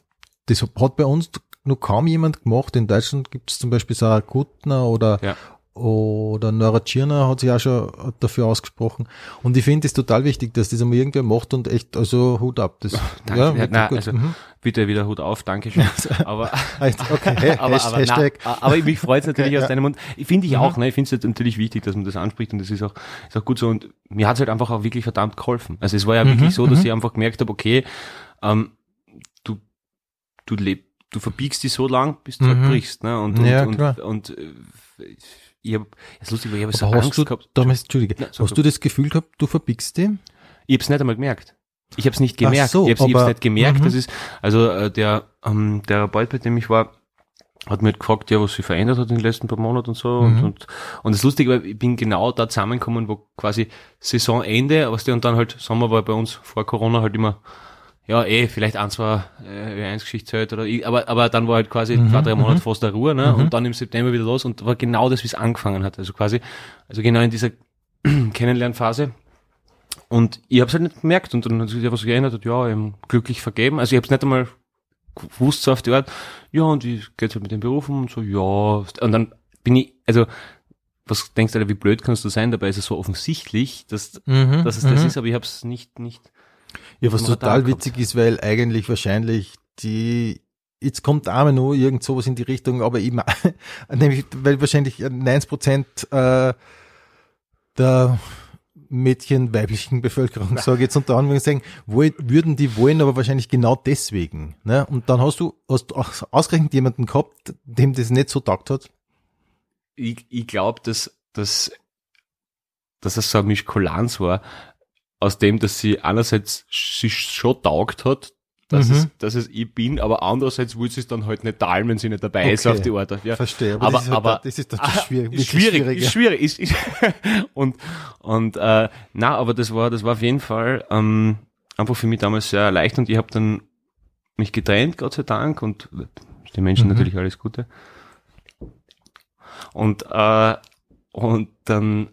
Das hat bei uns noch kaum jemand gemacht. In Deutschland gibt es zum Beispiel Sarah Kuttner oder Ja. oder Nora Tschirner hat sich auch schon dafür ausgesprochen. Und ich finde es total wichtig, dass das einmal irgendwer macht und echt, also Hut ab. Das, Danke. ja, gut. also, Mhm. Bitte wieder Hut auf, Dankeschön. aber, Okay, hey, aber, aber, Hashtag. na, aber mich freut es natürlich Okay, aus ja. deinem Mund. Ich finde ich Mhm. auch, ne? Ich finde es natürlich wichtig, dass man das anspricht und das ist auch, ist auch gut so. Und mir hat es halt einfach auch wirklich verdammt geholfen. Also es war ja Mhm, wirklich so, dass mhm. ich einfach gemerkt habe, okay, ähm, du lebst, du verbiegst dich so lang, bis du halt Mhm. brichst, ne? Und, und, Ja, und, klar. und, äh, ich hab, es ist lustig, weil ich habe so Angst du gehabt. damals, Entschuldige, sag hast du das Gefühl gehabt, du verbiegst die? Ich hab's nicht einmal gemerkt. Ich hab's nicht gemerkt. so, ich hab's, ich hab's aber- nicht gemerkt. mhm. Das ist, also äh, der ähm, Therapeut, bei dem ich war, hat mir halt gefragt, ja, was sich verändert hat in den letzten paar Monaten und so. Und, Mhm. und, und das Lustige war, ich bin genau da zusammengekommen, wo quasi Saisonende, was der und dann halt, Sommer war bei uns vor Corona halt immer, ja, eh, vielleicht ein, zwei äh, eins Geschichtszeit oder ich, aber, aber dann war halt quasi Mhm, zwei, drei Monate mhm. fast der Ruhe, ne? Mhm. Und dann im September wieder los und war genau das, wie es angefangen hat. Also quasi, also genau in dieser Kennenlernphase. Und ich habe es halt nicht gemerkt und dann hat sich einfach so geändert, hat, ja, eben glücklich vergeben. Also ich habe es nicht einmal gewusst so auf die Art, ja, und wie geht's halt mit den Berufen und so, ja. Und dann bin ich, also, was denkst du, wie blöd kannst du sein? Dabei ist es so offensichtlich, dass, Mhm, dass es das mhm. ist, aber ich habe es nicht, nicht. Ja, was total witzig ist, weil eigentlich wahrscheinlich die, jetzt kommt einmal nur irgend sowas in die Richtung, aber ma- nämlich, weil wahrscheinlich 90 Prozent äh, der Mädchen weiblichen Bevölkerung, sage ich jetzt unter Anführungszeichen, würden die wollen, aber wahrscheinlich genau deswegen. Ne? Und dann hast du, hast du aus- ausgerechnet jemanden gehabt, dem das nicht so taugt hat. Ich, ich glaube, dass, dass, dass es so ein Mischkulanz war, aus dem, dass sie einerseits sich schon taugt hat, dass, Mhm. es, dass es ich bin, aber andererseits will sie es dann halt nicht teilen, wenn sie nicht dabei ist Okay. auf die Art. Ja. Verstehe, aber, Aber- das ist, halt aber- das, ist doch Ah, schwierig. ist schwierig, ist schwierig, ist, ist und und äh, na, aber das war das war auf jeden Fall ähm, einfach für mich damals sehr erleichternd. Ich habe dann mich getrennt, Gott sei Dank, und den Menschen Mhm. natürlich alles Gute. Und äh, und dann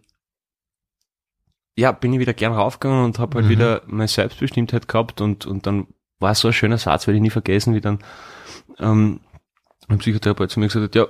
ja, bin ich wieder gern raufgegangen und habe halt Mhm. wieder meine Selbstbestimmtheit gehabt und und dann war es so ein schöner Satz, werde ich nie vergessen, wie dann ähm, ein Psychotherapeut zu mir gesagt hat, ja,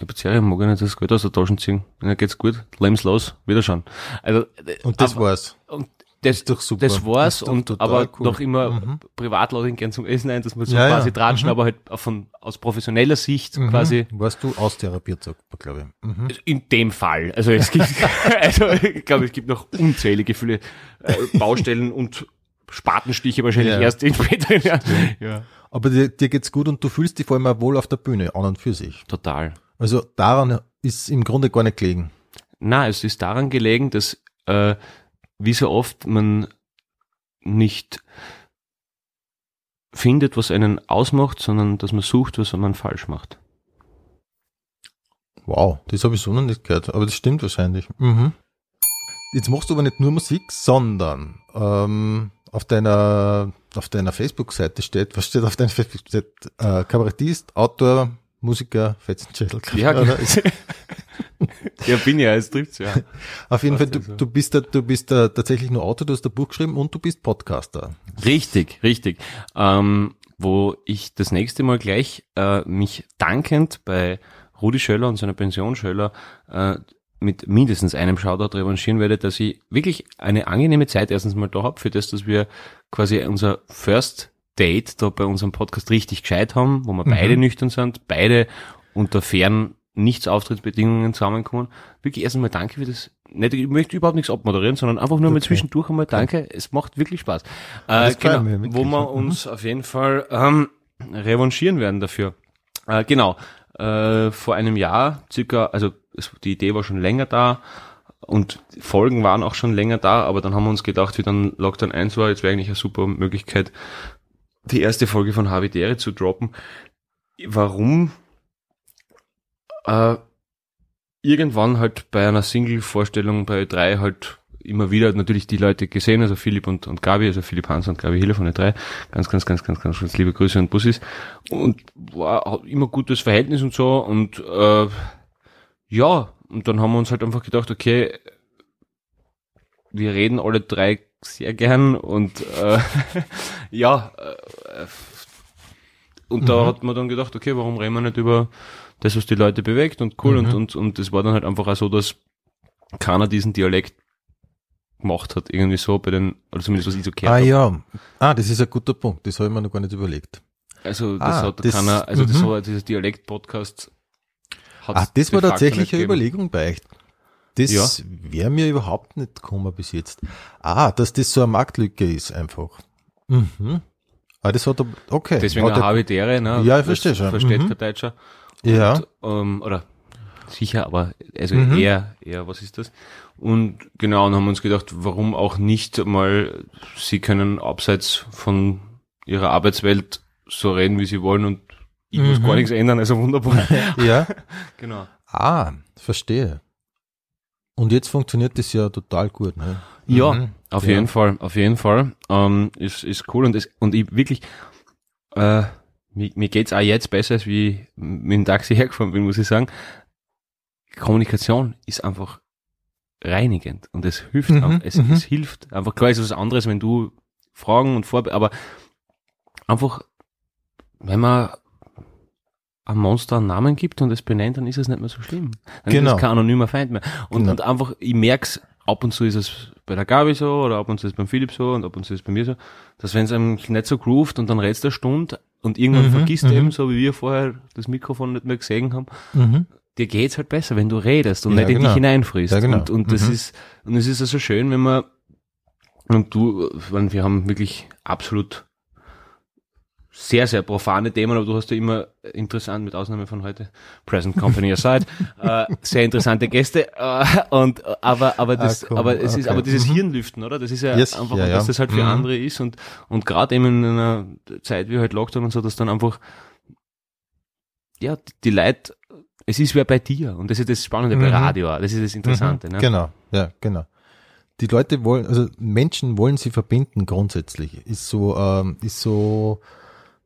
der Bezirk mag ich nicht das Geld aus der Tasche ziehen. Dann geht's gut, lebenslos, wieder schon. Also, äh, Und das aber- war's. und das, doch super. das war's doch und aber cool. noch immer Mhm. privat lade ich gern zum Essen ein, dass wir so Ja, ja. quasi tratschen, Mhm. aber halt von aus professioneller Sicht Mhm. quasi Warst du austherapiert, sagt man, glaube ich. Mhm. in dem Fall. Also es gibt, also ich glaube, es gibt noch unzählige viele äh, Baustellen und Spatenstiche wahrscheinlich Ja. erst in späteren Jahren. Ja. Aber dir, dir geht's gut und du fühlst dich vor allem auch wohl auf der Bühne, an und für sich. Total. Also daran ist im Grunde gar nicht gelegen. Na, es ist daran gelegen, dass äh, wie so oft man nicht findet, was einen ausmacht, sondern dass man sucht, was man falsch macht. Wow, das habe ich so noch nicht gehört, aber das stimmt wahrscheinlich. Mhm. Jetzt machst du aber nicht nur Musik, sondern ähm, auf deiner auf deiner Facebook-Seite steht, was steht auf deiner Facebook-Seite? Äh, Kabarettist, Autor, Musiker, Fetzenschädel. Ja, oder? Ist- Ja, bin ja, es trifft's ja. Auf jeden Fall, du, du bist da, du bist da tatsächlich nur Autor, du hast ein Buch geschrieben und du bist Podcaster. Richtig, richtig. Ähm, wo ich das nächste Mal gleich äh, mich dankend bei Rudi Schöller und seiner Pension Schöller äh, mit mindestens einem Shoutout revanchieren werde, dass ich wirklich eine angenehme Zeit erstens mal da hab für das, dass wir quasi unser First Date da bei unserem Podcast richtig gescheit haben, wo wir beide nüchtern sind, beide unter fairen Nichts-Auftrittsbedingungen zusammenkommen. Wirklich erst einmal danke für das. Nicht, ich möchte überhaupt nichts abmoderieren, sondern einfach nur mal Okay. zwischendurch einmal danke. Es macht wirklich Spaß. Äh, genau, wirklich, wo wir uns auf jeden Fall ähm, revanchieren werden dafür. Äh, genau. Äh, vor einem Jahr circa, also es, die Idee war schon länger da und die Folgen waren auch schon länger da, aber dann haben wir uns gedacht, wie dann Lockdown 1 war, jetzt wäre eigentlich eine super Möglichkeit, die erste Folge von Havidere zu droppen. Warum? Äh, irgendwann halt bei einer Single-Vorstellung bei drei halt immer wieder natürlich die Leute gesehen, also Philipp und, und Gabi, also Philipp Hans und Gabi Hille von den drei. Ganz, ganz, ganz, ganz, ganz, ganz liebe Grüße und Bussis. Und war immer gutes Verhältnis und so und äh, ja, und dann haben wir uns halt einfach gedacht, okay, wir reden alle drei sehr gern und äh, ja, äh, und da Mhm. hat man dann gedacht, okay, warum reden wir nicht über das, was die Leute bewegt und cool Mhm. und, und, und es war dann halt einfach auch so, dass keiner diesen Dialekt gemacht hat, irgendwie so bei den, oder zumindest was ich so gehört Ah hab. ja, ah, das ist ein guter Punkt, das habe ich mir noch gar nicht überlegt. Also das Ah, hat das- keiner, also das mhm. war dieser Dialekt-Podcast. Ah, das war tatsächlich eine. Überlegung bei euch. Das Ja. wäre mir überhaupt nicht gekommen bis jetzt. Ah, dass das so eine Marktlücke ist einfach. Mhm. Ah, das hat er, okay. Deswegen hat er, Habitäre, ne? Ja, ich verstehe schon. Versteht Mhm. kein Deutscher. Ja. Und, ähm, oder sicher, aber also Mhm. eher, eher, was ist das? Und genau, und haben uns gedacht, warum auch nicht mal, sie können abseits von ihrer Arbeitswelt so reden, wie sie wollen und ich muss Mhm. gar nichts ändern, also wunderbar. ja. genau. Ah, verstehe. Und jetzt funktioniert das ja total gut, ne? Ja, Mhm. auf Ja. jeden Fall, auf jeden Fall. Ähm, ist, ist cool und, es, und ich wirklich, äh, mir, mir geht's auch jetzt besser, als wie ich mit dem Taxi hergefahren bin, muss ich sagen. Kommunikation ist einfach reinigend und es hilft, Mhm, einfach, es, mhm. es hilft. Einfach klar ist es was anderes, wenn du Fragen und Vorbe aber einfach, wenn man einem Monster einen Namen gibt und es benennt, dann ist es nicht mehr so schlimm. Dann Genau. ist es kein anonymer Feind mehr. Und, Genau. und einfach, ich merk's, ab und zu ist es bei der Gabi so, oder ab und zu ist es beim Philipp so, und ab und zu ist es bei mir so, dass wenn es einem nicht so groovt und dann redst du eine Stunde und irgendwann Mhm, vergisst mhm. eben, so wie wir vorher das Mikrofon nicht mehr gesehen haben, Mhm. dir geht's halt besser, wenn du redest und Ja, nicht in genau. dich hineinfrisst. Ja, genau. Und, und das Mhm. ist, und es ist also schön, wenn man, und du, meine, wir haben wirklich absolut sehr, sehr profane Themen, aber du hast ja immer interessant, mit Ausnahme von heute, Present Company aside, äh, sehr interessante Gäste, äh, und, aber, aber das, Ah, cool. aber es ist, Okay. aber dieses Mhm. Hirnlüften, oder? Das ist ja Yes, einfach, ja, ja. dass das halt für Mhm. andere ist und, und gerade eben in einer Zeit wie halt Lockdown und so, dass dann einfach, ja, die Leute, es ist wer bei dir und das ist das Spannende bei Mhm. Radio, auch. das ist das Interessante, Mhm. ne? Genau, ja, genau. Die Leute wollen, also Menschen wollen sie verbinden grundsätzlich. Ist so, ähm, ist so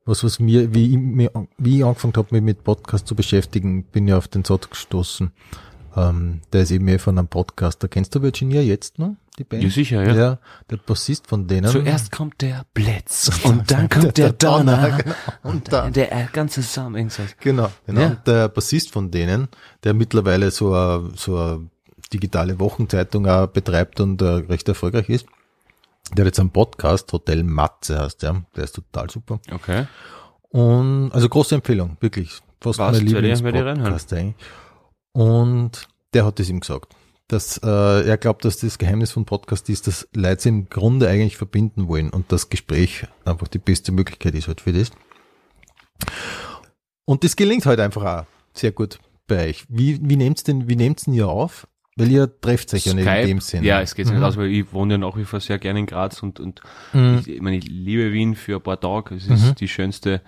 was, was mir, wie ich, mir, wie ich angefangen habe, mich mit Podcast zu beschäftigen, bin ja auf den Satz gestoßen. Ähm, der ist eben mehr von einem Podcaster. Kennst du Virginia jetzt noch? Die Band? Ja, sicher, ja. Ja, der Bassist von denen. Zuerst kommt der Blitz und dann kommt der Donner genau. und dann- der, der ganze irgendwas. Genau, genau. Ja. Und der Bassist von denen, der mittlerweile so eine, so eine digitale Wochenzeitung auch betreibt und äh, recht erfolgreich ist, Der hat jetzt einen Podcast, Hotel Matze heißt der, der ist total super. Okay. Und also große Empfehlung, wirklich. Fast Was? mein Lieblingspodcast eigentlich. Und der hat es ihm gesagt. Dass äh, er glaubt, dass das Geheimnis von Podcast ist, dass Leute im Grunde eigentlich verbinden wollen und das Gespräch einfach die beste Möglichkeit ist halt für das. Und das gelingt halt einfach auch sehr gut bei euch. Wie, wie nehmt's denn, wie nehmt's denn ihr auf? Weil ihr trefft euch ja nicht in dem Sinn. Ja, es geht nicht Mhm. aus, weil ich wohne ja nach wie vor sehr gerne in Graz und, und Mhm. ich, ich meine, ich liebe Wien für ein paar Tage. Es ist Mhm. die schönste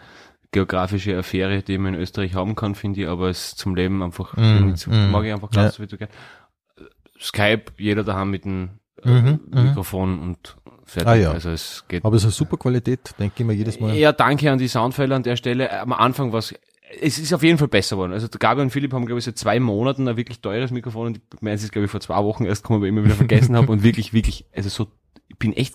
geografische Affäre, die man in Österreich haben kann, finde ich, aber es ist zum Leben einfach, Mhm. nicht so- Mhm. mag ich einfach Graz so gern. Skype, jeder daheim mit dem äh, Mhm. Mhm. Mikrofon und fertig. Ah, ja. Also es geht. Aber es ist eine super Qualität, denke ich mir jedes Mal. Ja, danke an die Soundfälle an der Stelle. Am Anfang war es, es ist auf jeden Fall besser geworden. Also Gabi und Philipp haben, glaube ich, seit zwei Monaten ein wirklich teures Mikrofon und meins ist, glaube ich, vor zwei Wochen erst gekommen, weil ich immer wieder vergessen habe und wirklich, wirklich, also so, ich bin echt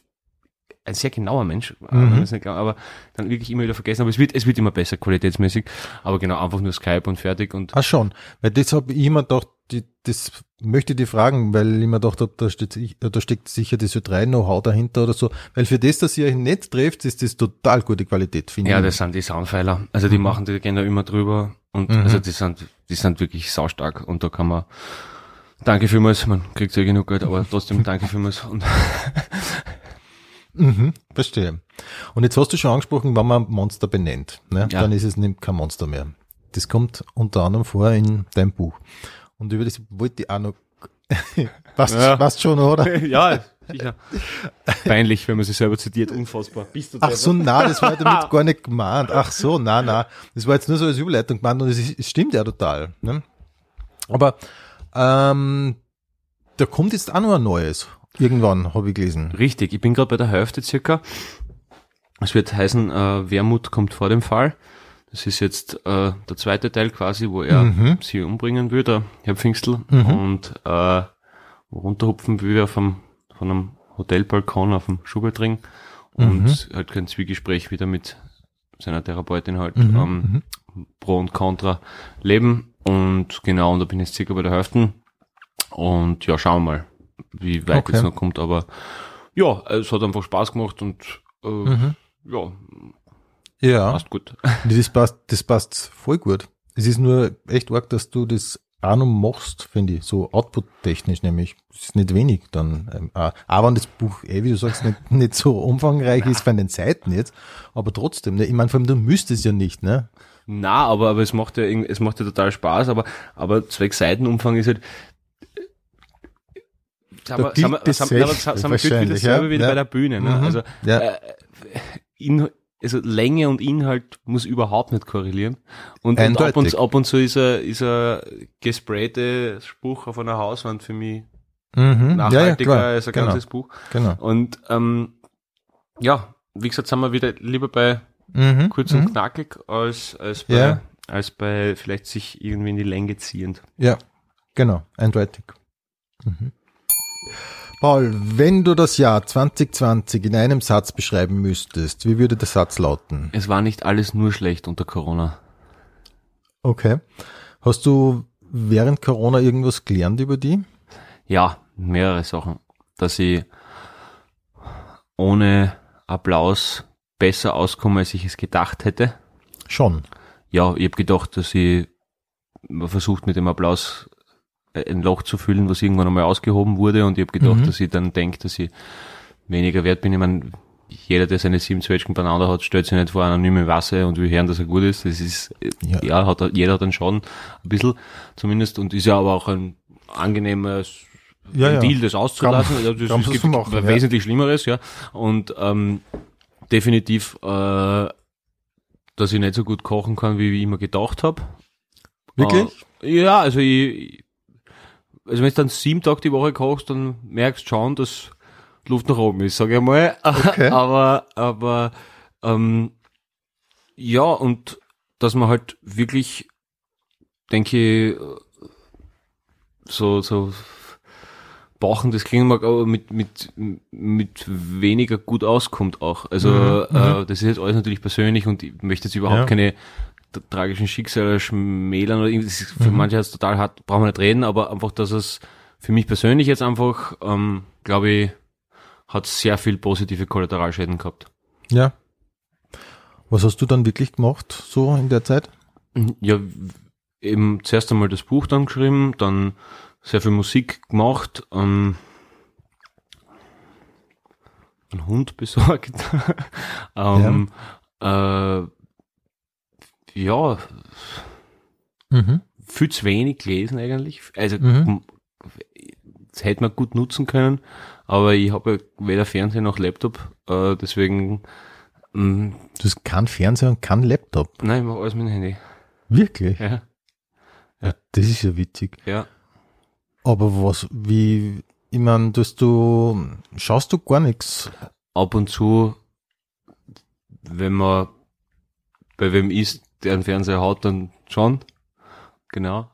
ein sehr genauer Mensch, aber, Mhm. glaubt, aber dann wirklich immer wieder vergessen. Aber es wird, es wird immer besser qualitätsmäßig. Aber genau, einfach nur Skype und fertig und Ah schon, weil das habe ich immer gedacht, die, das möchte ich dir fragen, weil ich mir gedacht habe, da, steht, da steckt sicher das Ö3 Know-how dahinter oder so. Weil für das, dass ihr euch nicht trefft, ist das total gute Qualität, finde Ja, ich. das sind die Soundpfeiler. Also die machen, die gehen da immer drüber und Mhm. also die sind, die sind wirklich saustark und da kann man, danke vielmals, man kriegt ja genug Geld, aber trotzdem danke vielmals und Mhm, verstehe. Und jetzt hast du schon angesprochen, wenn man Monster benennt, ne? Ja. dann ist es nicht kein Monster mehr. Das kommt unter anderem vor in deinem Buch. Und über das wollte ich auch noch, passt, Ja. passt schon, oder? ja, sicher. Peinlich, wenn man sich selber zitiert, unfassbar. Bist du Ach so, na, das war ja damit gar nicht gemeint. Ach so, na, na. Das war jetzt nur so als Überleitung gemeint und es stimmt ja total. Ne? Aber ähm, da kommt jetzt auch noch ein neues. Irgendwann, habe ich gelesen. Richtig, ich bin gerade bei der Hälfte circa. Es wird heißen, äh, Wermut kommt vor dem Fall. Das ist jetzt äh, der zweite Teil quasi, wo er Mhm. sie umbringen will, der Herr Pfingstl, Mhm. und äh, runterhupfen will auf einem, von einem Hotelbalkon auf dem Schubertring und Mhm. halt kein Zwiegespräch wieder mit seiner Therapeutin halt ähm, Pro und Contra leben. Und genau, und da bin ich jetzt circa bei der Hälfte. Und ja, schauen wir mal, wie weit Okay. es noch kommt. Aber ja, es hat einfach Spaß gemacht und äh, Mhm. ja, Ja, passt gut. Nee, das passt, das passt voll gut. Es ist nur echt arg, dass du das auch noch machst, finde ich, so output-technisch nämlich. Das ist nicht wenig dann. Ähm, auch, wenn das Buch, eh, wie du sagst, nicht, nicht so umfangreich ist von den Seiten jetzt, aber trotzdem, ne? ich meine, vor allem du müsstest ja nicht, ne? Na, aber, aber es macht ja, es macht ja total Spaß, aber, aber zwecks Seitenumfang ist halt, Sagen Da wir, gilt sagen wir, das sagen wir, Recht sagen wir, sagen wir gilt wie wahrscheinlich, dasselbe ja. wie Ja. bei der Bühne. Ne? Mhm. Also, Ja. äh, in, also Länge und Inhalt muss überhaupt nicht korrelieren. Und, und ab, und, ab und zu ist er, ist er gesprayte Spruch auf einer Hauswand für mich Mhm. nachhaltiger klar. als ein genau, ganzes Buch. Genau. Und ähm, ja, wie gesagt, sind wir wieder lieber bei Mhm. kurz mhm. und knackig als, als, bei, Ja. als bei vielleicht sich irgendwie in die Länge ziehend. Ja, genau, eindeutig. Mhm. Paul, wenn du das Jahr 2020 in einem Satz beschreiben müsstest, wie würde der Satz lauten? Es war nicht alles nur schlecht unter Corona. Okay. Hast du während Corona irgendwas gelernt über die? Ja, mehrere Sachen. Dass ich ohne Applaus besser auskomme, als ich es gedacht hätte. Schon. Ja, ich habe gedacht, dass ich versucht mit dem Applaus ein Loch zu füllen, was irgendwann einmal ausgehoben wurde und ich habe gedacht, Mhm. dass ich dann denke, dass ich weniger wert bin. Ich meine, jeder, der seine sieben Zwetschgen beieinander hat, stellt sich nicht vor anonyme Wasser und will hören, dass er gut ist. Das ist, Ja. ja, hat, er- jeder hat einen Schaden, ein bisschen zumindest und ist ja aber auch ein angenehmes Ja, ja. Ventil, das auszulassen. Kann- Also das, es gibt machen, ja. wesentlich Schlimmeres, ja. Und ähm, definitiv, äh, dass ich nicht so gut kochen kann, wie ich immer gedacht habe. Wirklich? Äh, ja, also ich, also wenn du dann sieben Tage die Woche kochst, dann merkst du schon, dass Luft nach oben ist, sage ich mal. Okay. aber, aber ähm, ja, und dass man halt wirklich, denke ich, so, so Bauchen, das klingt mag, aber mit, mit, mit weniger gut auskommt auch. Also Mhm, äh, das ist jetzt alles natürlich persönlich und ich möchte jetzt überhaupt Ja. keine tragischen Schicksale schmälern oder irgendwie, ist für Mhm. manche jetzt total hart, brauchen wir nicht reden, aber einfach, dass es für mich persönlich jetzt einfach, ähm, glaube ich, hat sehr viel positive Kollateralschäden gehabt. Ja. Was hast du dann wirklich gemacht, so in der Zeit? Ja, eben zuerst einmal das Buch dann geschrieben, dann sehr viel Musik gemacht, ähm, einen Hund besorgt. ähm, ja. Äh, ja, Mhm. viel zu wenig gelesen eigentlich. Also Mhm. das hätte man gut nutzen können, aber ich habe ja weder Fernseher noch Laptop, äh, deswegen mh, Du hast keinen Fernseher und keinen Laptop. nein, ich mache alles mit dem Handy. Wirklich? Ja, Ja, das ist ja witzig. ja. Aber was, wie, ich meine, dass du, schaust du gar nichts? Ab und zu, wenn man bei wem ist, der einen Fernseher hat, dann schon. Genau.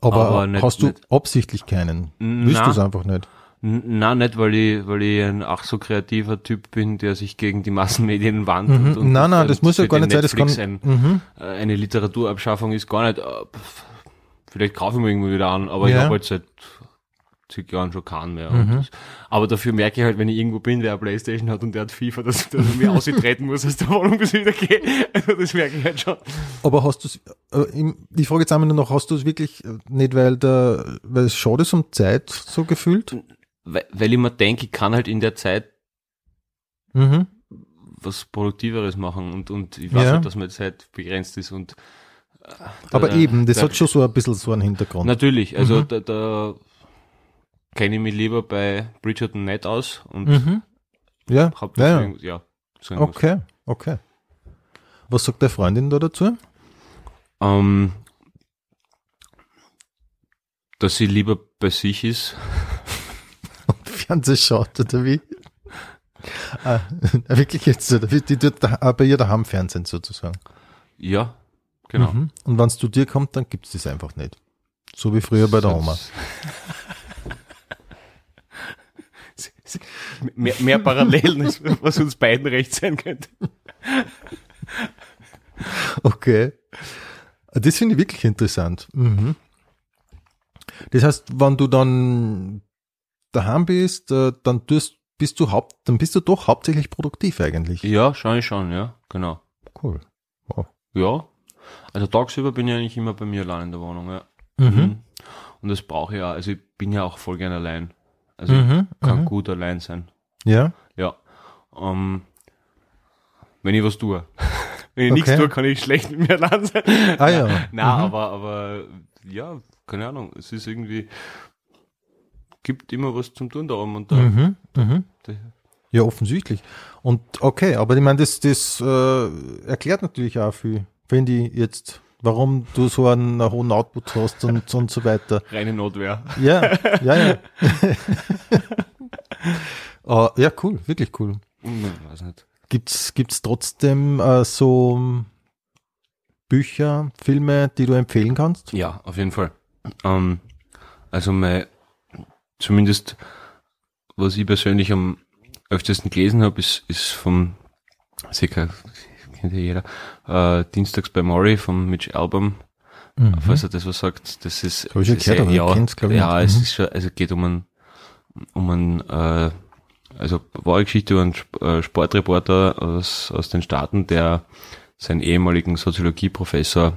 Aber, Aber nicht- hast du nicht- absichtlich keinen? Willst du es einfach nicht? Na, nicht, weil ich, weil ich ein ach so kreativer Typ bin, der sich gegen die Massenmedien wandt. Mhm. Nein, nein, das muss ja gar nicht sein. Das kann, Netflix mhm. ein, äh, eine Literaturabschaffung ist gar nicht. äh, Vielleicht kaufe ich mir irgendwo wieder an, aber ich Ja. habe halt seit zig Jahren schon keinen mehr. Mhm. aber dafür merke ich halt, wenn ich irgendwo bin, der eine Playstation hat und der hat FIFA, dass, dass er mir austreten muss aus der Wohnung, bis ich wieder gehe. Also das merke ich halt schon. Aber hast du es, äh, ich frage jetzt einmal nur noch, hast du es wirklich äh, nicht, weil der, weil es schade ist um Zeit so gefühlt? Weil, weil ich mir denke, ich kann halt in der Zeit Mhm. was Produktiveres machen und, und ich weiß Ja. halt, dass meine Zeit begrenzt ist und äh, Aber da- eben, das da- hat schon so ein bisschen so einen Hintergrund. Natürlich, also Mhm. da, da kenne ich mich lieber bei Bridgerton nicht aus und Mhm. Ja, hab ja, ja. ja, so. Okay, okay. Was sagt deine Freundin da dazu? Ähm, dass sie lieber bei sich ist. Fernseh schaut, oder wie? ah, wirklich jetzt, oder wie? Die tut da, ah, bei ihr daheim Fernsehen sozusagen. Ja, genau. Mhm. Und wenn es zu dir kommt, dann gibt's das einfach nicht. So wie früher bei der Oma. mehr, mehr Parallelen, ist, was uns beiden recht sein könnte. Okay. Das finde ich wirklich interessant. Mhm. Das heißt, wenn du dann daheim bist, äh, dann tust, bist du haupt, dann bist du doch hauptsächlich produktiv eigentlich. Ja, schon ich schon, ja, genau. Cool. Wow. Ja, also tagsüber bin ich eigentlich immer bei mir allein in der Wohnung, ja. Mhm. Und das brauche ich auch. Also ich bin ja auch voll gern allein. Also Mhm. kann Mhm. gut allein sein. Ja. Ja. Ähm, wenn ich was tue. wenn ich nichts Okay. tue, kann ich schlecht mit mir allein sein. Ah ja. Na, Mhm. aber, aber ja, keine Ahnung. Es ist irgendwie, gibt immer was zum Tun da oben und da. Mhm. Mhm. da Ja, offensichtlich. Und okay, aber ich meine, das, das äh, erklärt natürlich auch viel, wenn die jetzt, warum du so einen, hohen Output hast und, und so weiter. reine Notwehr. Ja, ja, ja. Äh, ja, cool, wirklich cool. Ich weiß nicht. Gibt's, gibt's trotzdem äh, so Bücher, Filme, die du empfehlen kannst? Ja, auf jeden Fall. Ähm, also mein, zumindest was ich persönlich am öftesten gelesen habe, ist, ist vom, sicher, kennt ja jeder, äh, Dienstags bei Maury von Mitch Album, Mhm. falls er das was sagt, das ist, Hab ich das ist gehört, ich ja, kenn's, glaub ich, ja, nicht. es Mhm. ist schon, also geht um ein, um ein, äh, also wahre Geschichte über einen äh, Sportreporter aus, aus den Staaten, der seinen ehemaligen Soziologieprofessor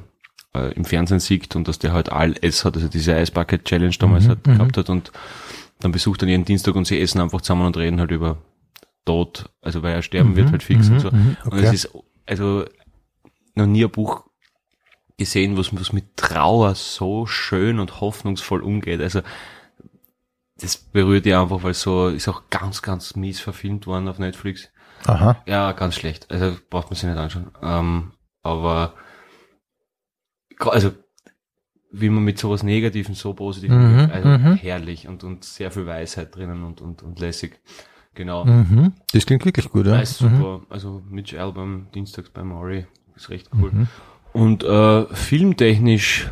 äh, im Fernsehen sieht und dass der halt all es hat, also diese Ice Bucket Challenge damals Mhm, mhm. gehabt hat und dann besucht er jeden Dienstag und sie essen einfach zusammen und reden halt über Tod, also weil er sterben wird halt fix und so. Mhm, Und okay. es ist also noch nie ein Buch gesehen, was, was mit Trauer so schön und hoffnungsvoll umgeht. Also das berührt ja einfach, weil so ist auch ganz, ganz mies verfilmt worden auf Netflix. Aha. Ja, ganz schlecht. Also braucht man sich nicht anschauen. Ähm, aber also wie man mit sowas Negativen so positiv Mhm, umgeht, also mhm. herrlich und, und sehr viel Weisheit drinnen und, und, und lässig. Genau. Mhm. Das klingt wirklich gut, ja. Ist super. Also Mitch Album, Dienstags bei Maury, ist recht cool. Mhm. Und äh, filmtechnisch,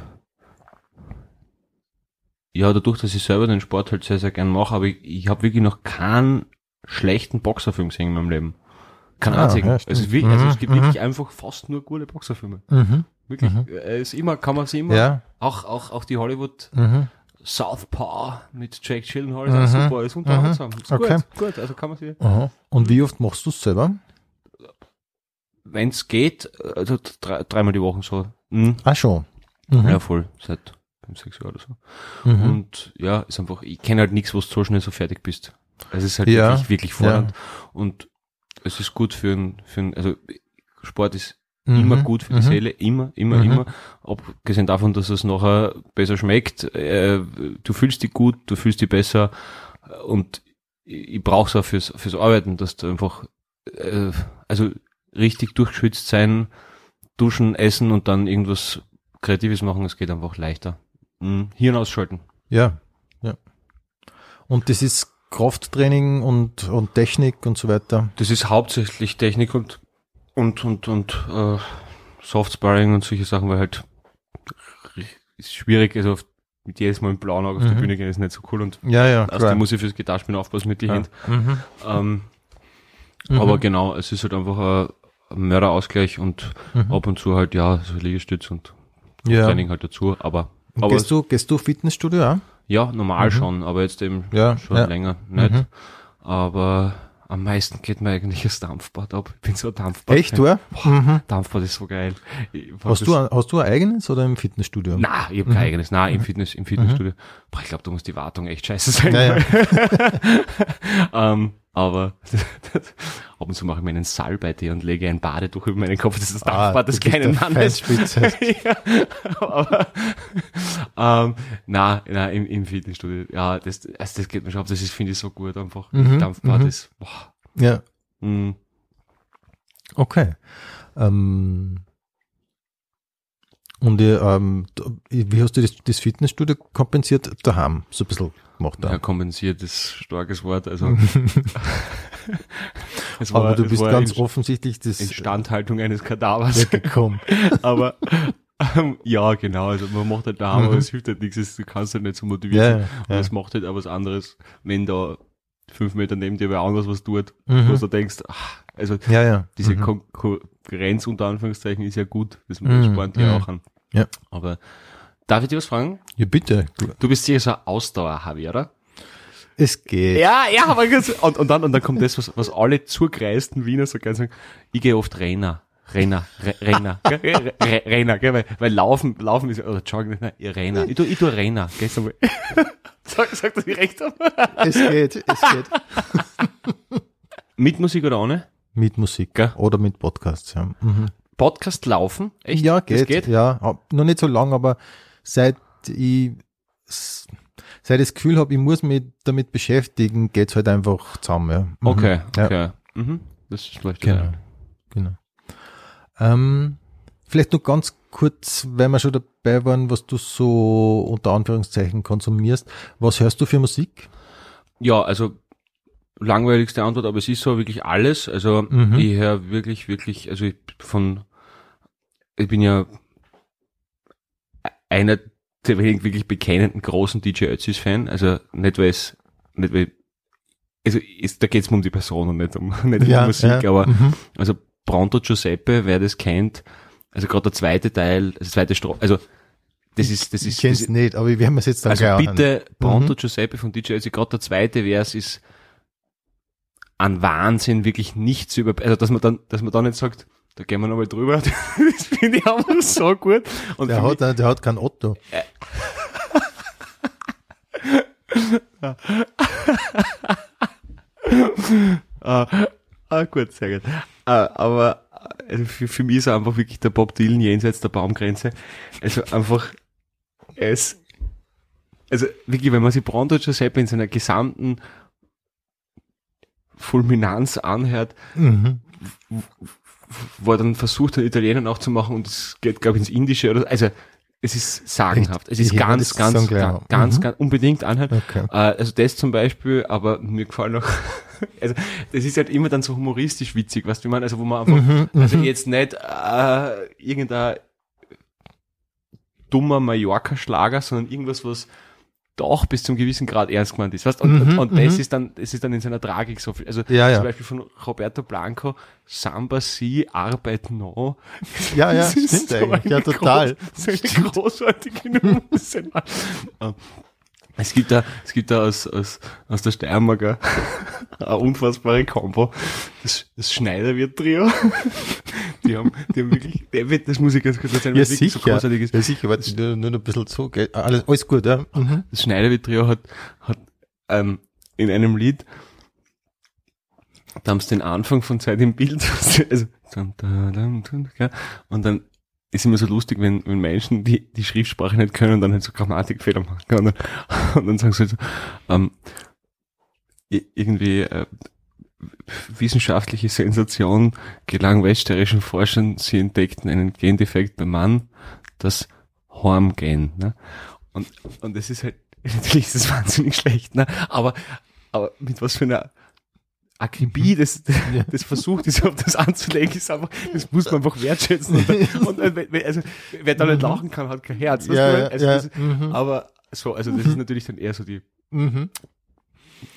ja, dadurch, dass ich selber den Sport halt sehr, sehr gern mache, aber ich, ich habe wirklich noch keinen schlechten Boxerfilm gesehen in meinem Leben. Keinen Ah, einzigen. ja, also, wirklich, also es Mhm, gibt mhm. wirklich einfach fast nur coole Boxerfilme. Mhm. Wirklich. Mhm. Ist immer, kann man sie immer, Ja. auch, auch, auch die Hollywood Mhm. Southpaw mit Jack Gyllenhaal ist auch super, ist unterhaltsam. Ist Mhm. Okay. gut, gut, also kann man sich, Aha. Und wie oft machst du es selber? wenn es geht, also drei, dreimal die Woche so. Mhm. Ah, schon. Mhm. Ja, voll, seit fünf, sechs Jahren oder so. Mhm. Und ja, ist einfach, ich kenne halt nichts, wo du so schnell so fertig bist. Also es ist halt Ja, wirklich, wirklich fordernd. Und es ist gut für ein, für ein, also Sport ist Mhm. immer gut für die Mhm. Seele, immer, immer, Mhm. immer. Abgesehen davon, dass es nachher besser schmeckt, äh, du fühlst dich gut, du fühlst dich besser und ich, ich brauche es auch fürs, fürs Arbeiten, dass du einfach, äh, also richtig durchgeschwitzt sein, duschen, essen und dann irgendwas Kreatives machen, es geht einfach leichter. Mhm. Hirn ausschalten. Ja, ja. Und das ist Krafttraining und, und Technik und so weiter. Das ist hauptsächlich Technik und und und und äh, Softsparring und solche Sachen, weil halt ist schwierig, also auf, mit jedes Mal im blauen Auge auf die Mhm. Bühne gehen ist nicht so cool und Ja, ja, außerdem muss ich fürs Gitarrespielen aufpassen mit den Ja. Händen. Mhm. Ähm, Mhm. Aber genau, es ist halt einfach ein, Mörderausgleich und Mhm. ab und zu halt ja so Liegestütz und ja. Training halt dazu, aber aber gehst du, gehst du Fitnessstudio auch? ja, normal Mhm. schon, aber jetzt eben Ja, schon länger nicht. Mhm. Aber am meisten geht mir eigentlich das Dampfbad ab. Ich bin so ein Dampfbad. Echt, du? Mhm. Dampfbad ist so geil. Hast du, ein- hast du ein eigenes oder im Fitnessstudio? Na, ich habe kein eigenes. Na, im Fitness, im Fitnessstudio. Boah, ich glaube, da muss die Wartung echt scheiße sein. Ja, ja. ähm, aber ab und zu mache ich mir einen Salbei und lege ein Badetuch über meinen Kopf. Das ist das Dampfbad des Ah, bist kleinen Mannes. Ja, aber, ähm, na, na, im, im Fitnessstudio. Ja, das, also das geht mir schon ab. Das ist, finde ich, so gut einfach. Mhm, Dampfbad mhm. ist, boah, Ja, mh. okay. Ähm, und ihr, ähm, wie hast du das, das Fitnessstudio kompensiert daheim? So ein bisschen gemacht da. Ja, kompensiert ist ein starkes Wort. Also, es Aber du bist war ganz offensichtlich das Instandhaltung eines Kadavers. gekommen. aber ähm, ja, genau. Also man macht halt daheim, Mhm. aber es hilft halt nichts. es- Du kannst halt nicht so motiviert Ja, sein. ja, Und ja. es macht halt auch was anderes, wenn da fünf Meter neben dir wer anders was tut, Mhm. wo du denkst, ach, also Ja, ja. diese Mhm. Kon Konkurrenz unter Anführungszeichen ist ja gut. Das, Mhm, das spornt ja mhm. auch an. Ja. Aber darf ich dir was fragen? Ja, bitte. Du bist sicher so ein Ausdauer-Javi, oder? Es geht. Ja, ja, aber und, und dann, und dann kommt das, was, was alle zugreisten Wiener so gerne sagen, ich gehe oft Renner. Renner, Re- Renner, Renner, gell? Weil, weil Laufen, Laufen ist, oder Joggen, nein, ich Renner. Ich tu, ich tu Renner, gell? Sag, mal. sag, sag, dass ich recht habe. Es geht, es geht. Mit Musik oder ohne? Mit Musik Gell? oder mit Podcasts, ja. Mhm. Podcast laufen? Echt? Ja, Das geht. geht? Ja, noch nicht so lang, aber seit ich seit ich das Gefühl habe, ich muss mich damit beschäftigen, geht's halt einfach zusammen. Ja. Mhm. Okay, Ja, okay. Mhm. Das leuchtet Genau. ein. genau. Ähm, vielleicht noch ganz kurz, weil wir schon dabei waren, was du so unter Anführungszeichen konsumierst. Was hörst du für Musik? Ja, also langweiligste Antwort, aber es ist so wirklich alles. Also Mhm. ich höre wirklich, wirklich, also ich von, ich bin ja einer der wenigen wirklich bekennenden großen DJ Ötzis Fan. Also nicht weil es, nicht weil, also ist, da geht es mir um die Person und nicht um, nicht um die Musik, aber mhm. also Pronto Giuseppe, wer das kennt, also gerade der zweite Teil, also zweite Strophe, also das ist, das ich ist, kenn's das, nicht, aber wir werden es jetzt dann also bitte, Pronto Mhm. Giuseppe von DJ, also gerade der zweite Vers ist an Wahnsinn wirklich nicht zu über, also dass man dann, dass man dann nicht sagt, da gehen wir nochmal drüber, das finde ich einfach so gut. Und Der hat, der hat kein Otto. Ah, ah, gut, sehr gut. Ah, aber also für, für mich ist er einfach wirklich der Bob Dylan jenseits der Baumgrenze. Also einfach, ist, also wirklich, wenn man sich Pronto Giuseppe in seiner gesamten Fulminanz anhört, Mhm. wo er dann versucht, einen Italiener nachzumachen und es geht, glaube ich, ins Indische oder so. Also es ist sagenhaft. Es ist höre ganz, ganz, ganz, an. ganz, Mhm. ganz unbedingt anhören. Okay. Äh, also das zum Beispiel, aber mir gefallen auch, also das ist halt immer dann so humoristisch witzig, weißt du, man, also wo man einfach, Mhm, also mhm. jetzt nicht äh, irgendein dummer Mallorca-Schlager, sondern irgendwas, was doch bis zum gewissen Grad ernst gemeint ist, weißt und, und, Mhm, und das mhm. ist dann, das ist dann in seiner Tragik so viel, also Ja, ja. zum Beispiel von Roberto Blanco, Samba Si, Arbeit No. Ja, ja, Das ist stimmt so eigentlich. Ja, total. Groß, so eine großartige Nummer. Es gibt da, es gibt da aus, aus, aus der Steiermark eine unfassbare Combo. Das, das Schneiderwirt-Trio. Die haben, die haben wirklich, wird, das muss ich ganz kurz erzählen, Ja, sicher. so großartig ist. Ja, sicher, warte, nur, nur ein bisschen so, gell? Alles, alles gut, ja? Mhm. Das Schneiderwirt-Trio hat, hat, ähm, in einem Lied, da haben sie den Anfang von Zeit im Bild, also, und dann ist immer so lustig, wenn, wenn Menschen die, die Schriftsprache nicht können dann halt so Grammatikfehler machen und dann, und dann sagen sie halt so, ähm, irgendwie, äh, wissenschaftliche Sensation gelang weststeirischen Forschern, sie entdeckten einen Gendefekt beim Mann, das Hormgen, ne? Und, und das ist halt, natürlich ist das wahnsinnig schlecht, ne? Aber, aber mit was für einer Akribie das, das versucht ist, auf das anzulegen, ist einfach, das muss man einfach wertschätzen. Und, und also, wer da nicht lachen kann, hat kein Herz. Ja, ja, also, ja, das, mhm. Aber so, also das ist natürlich dann eher so die, Mhm.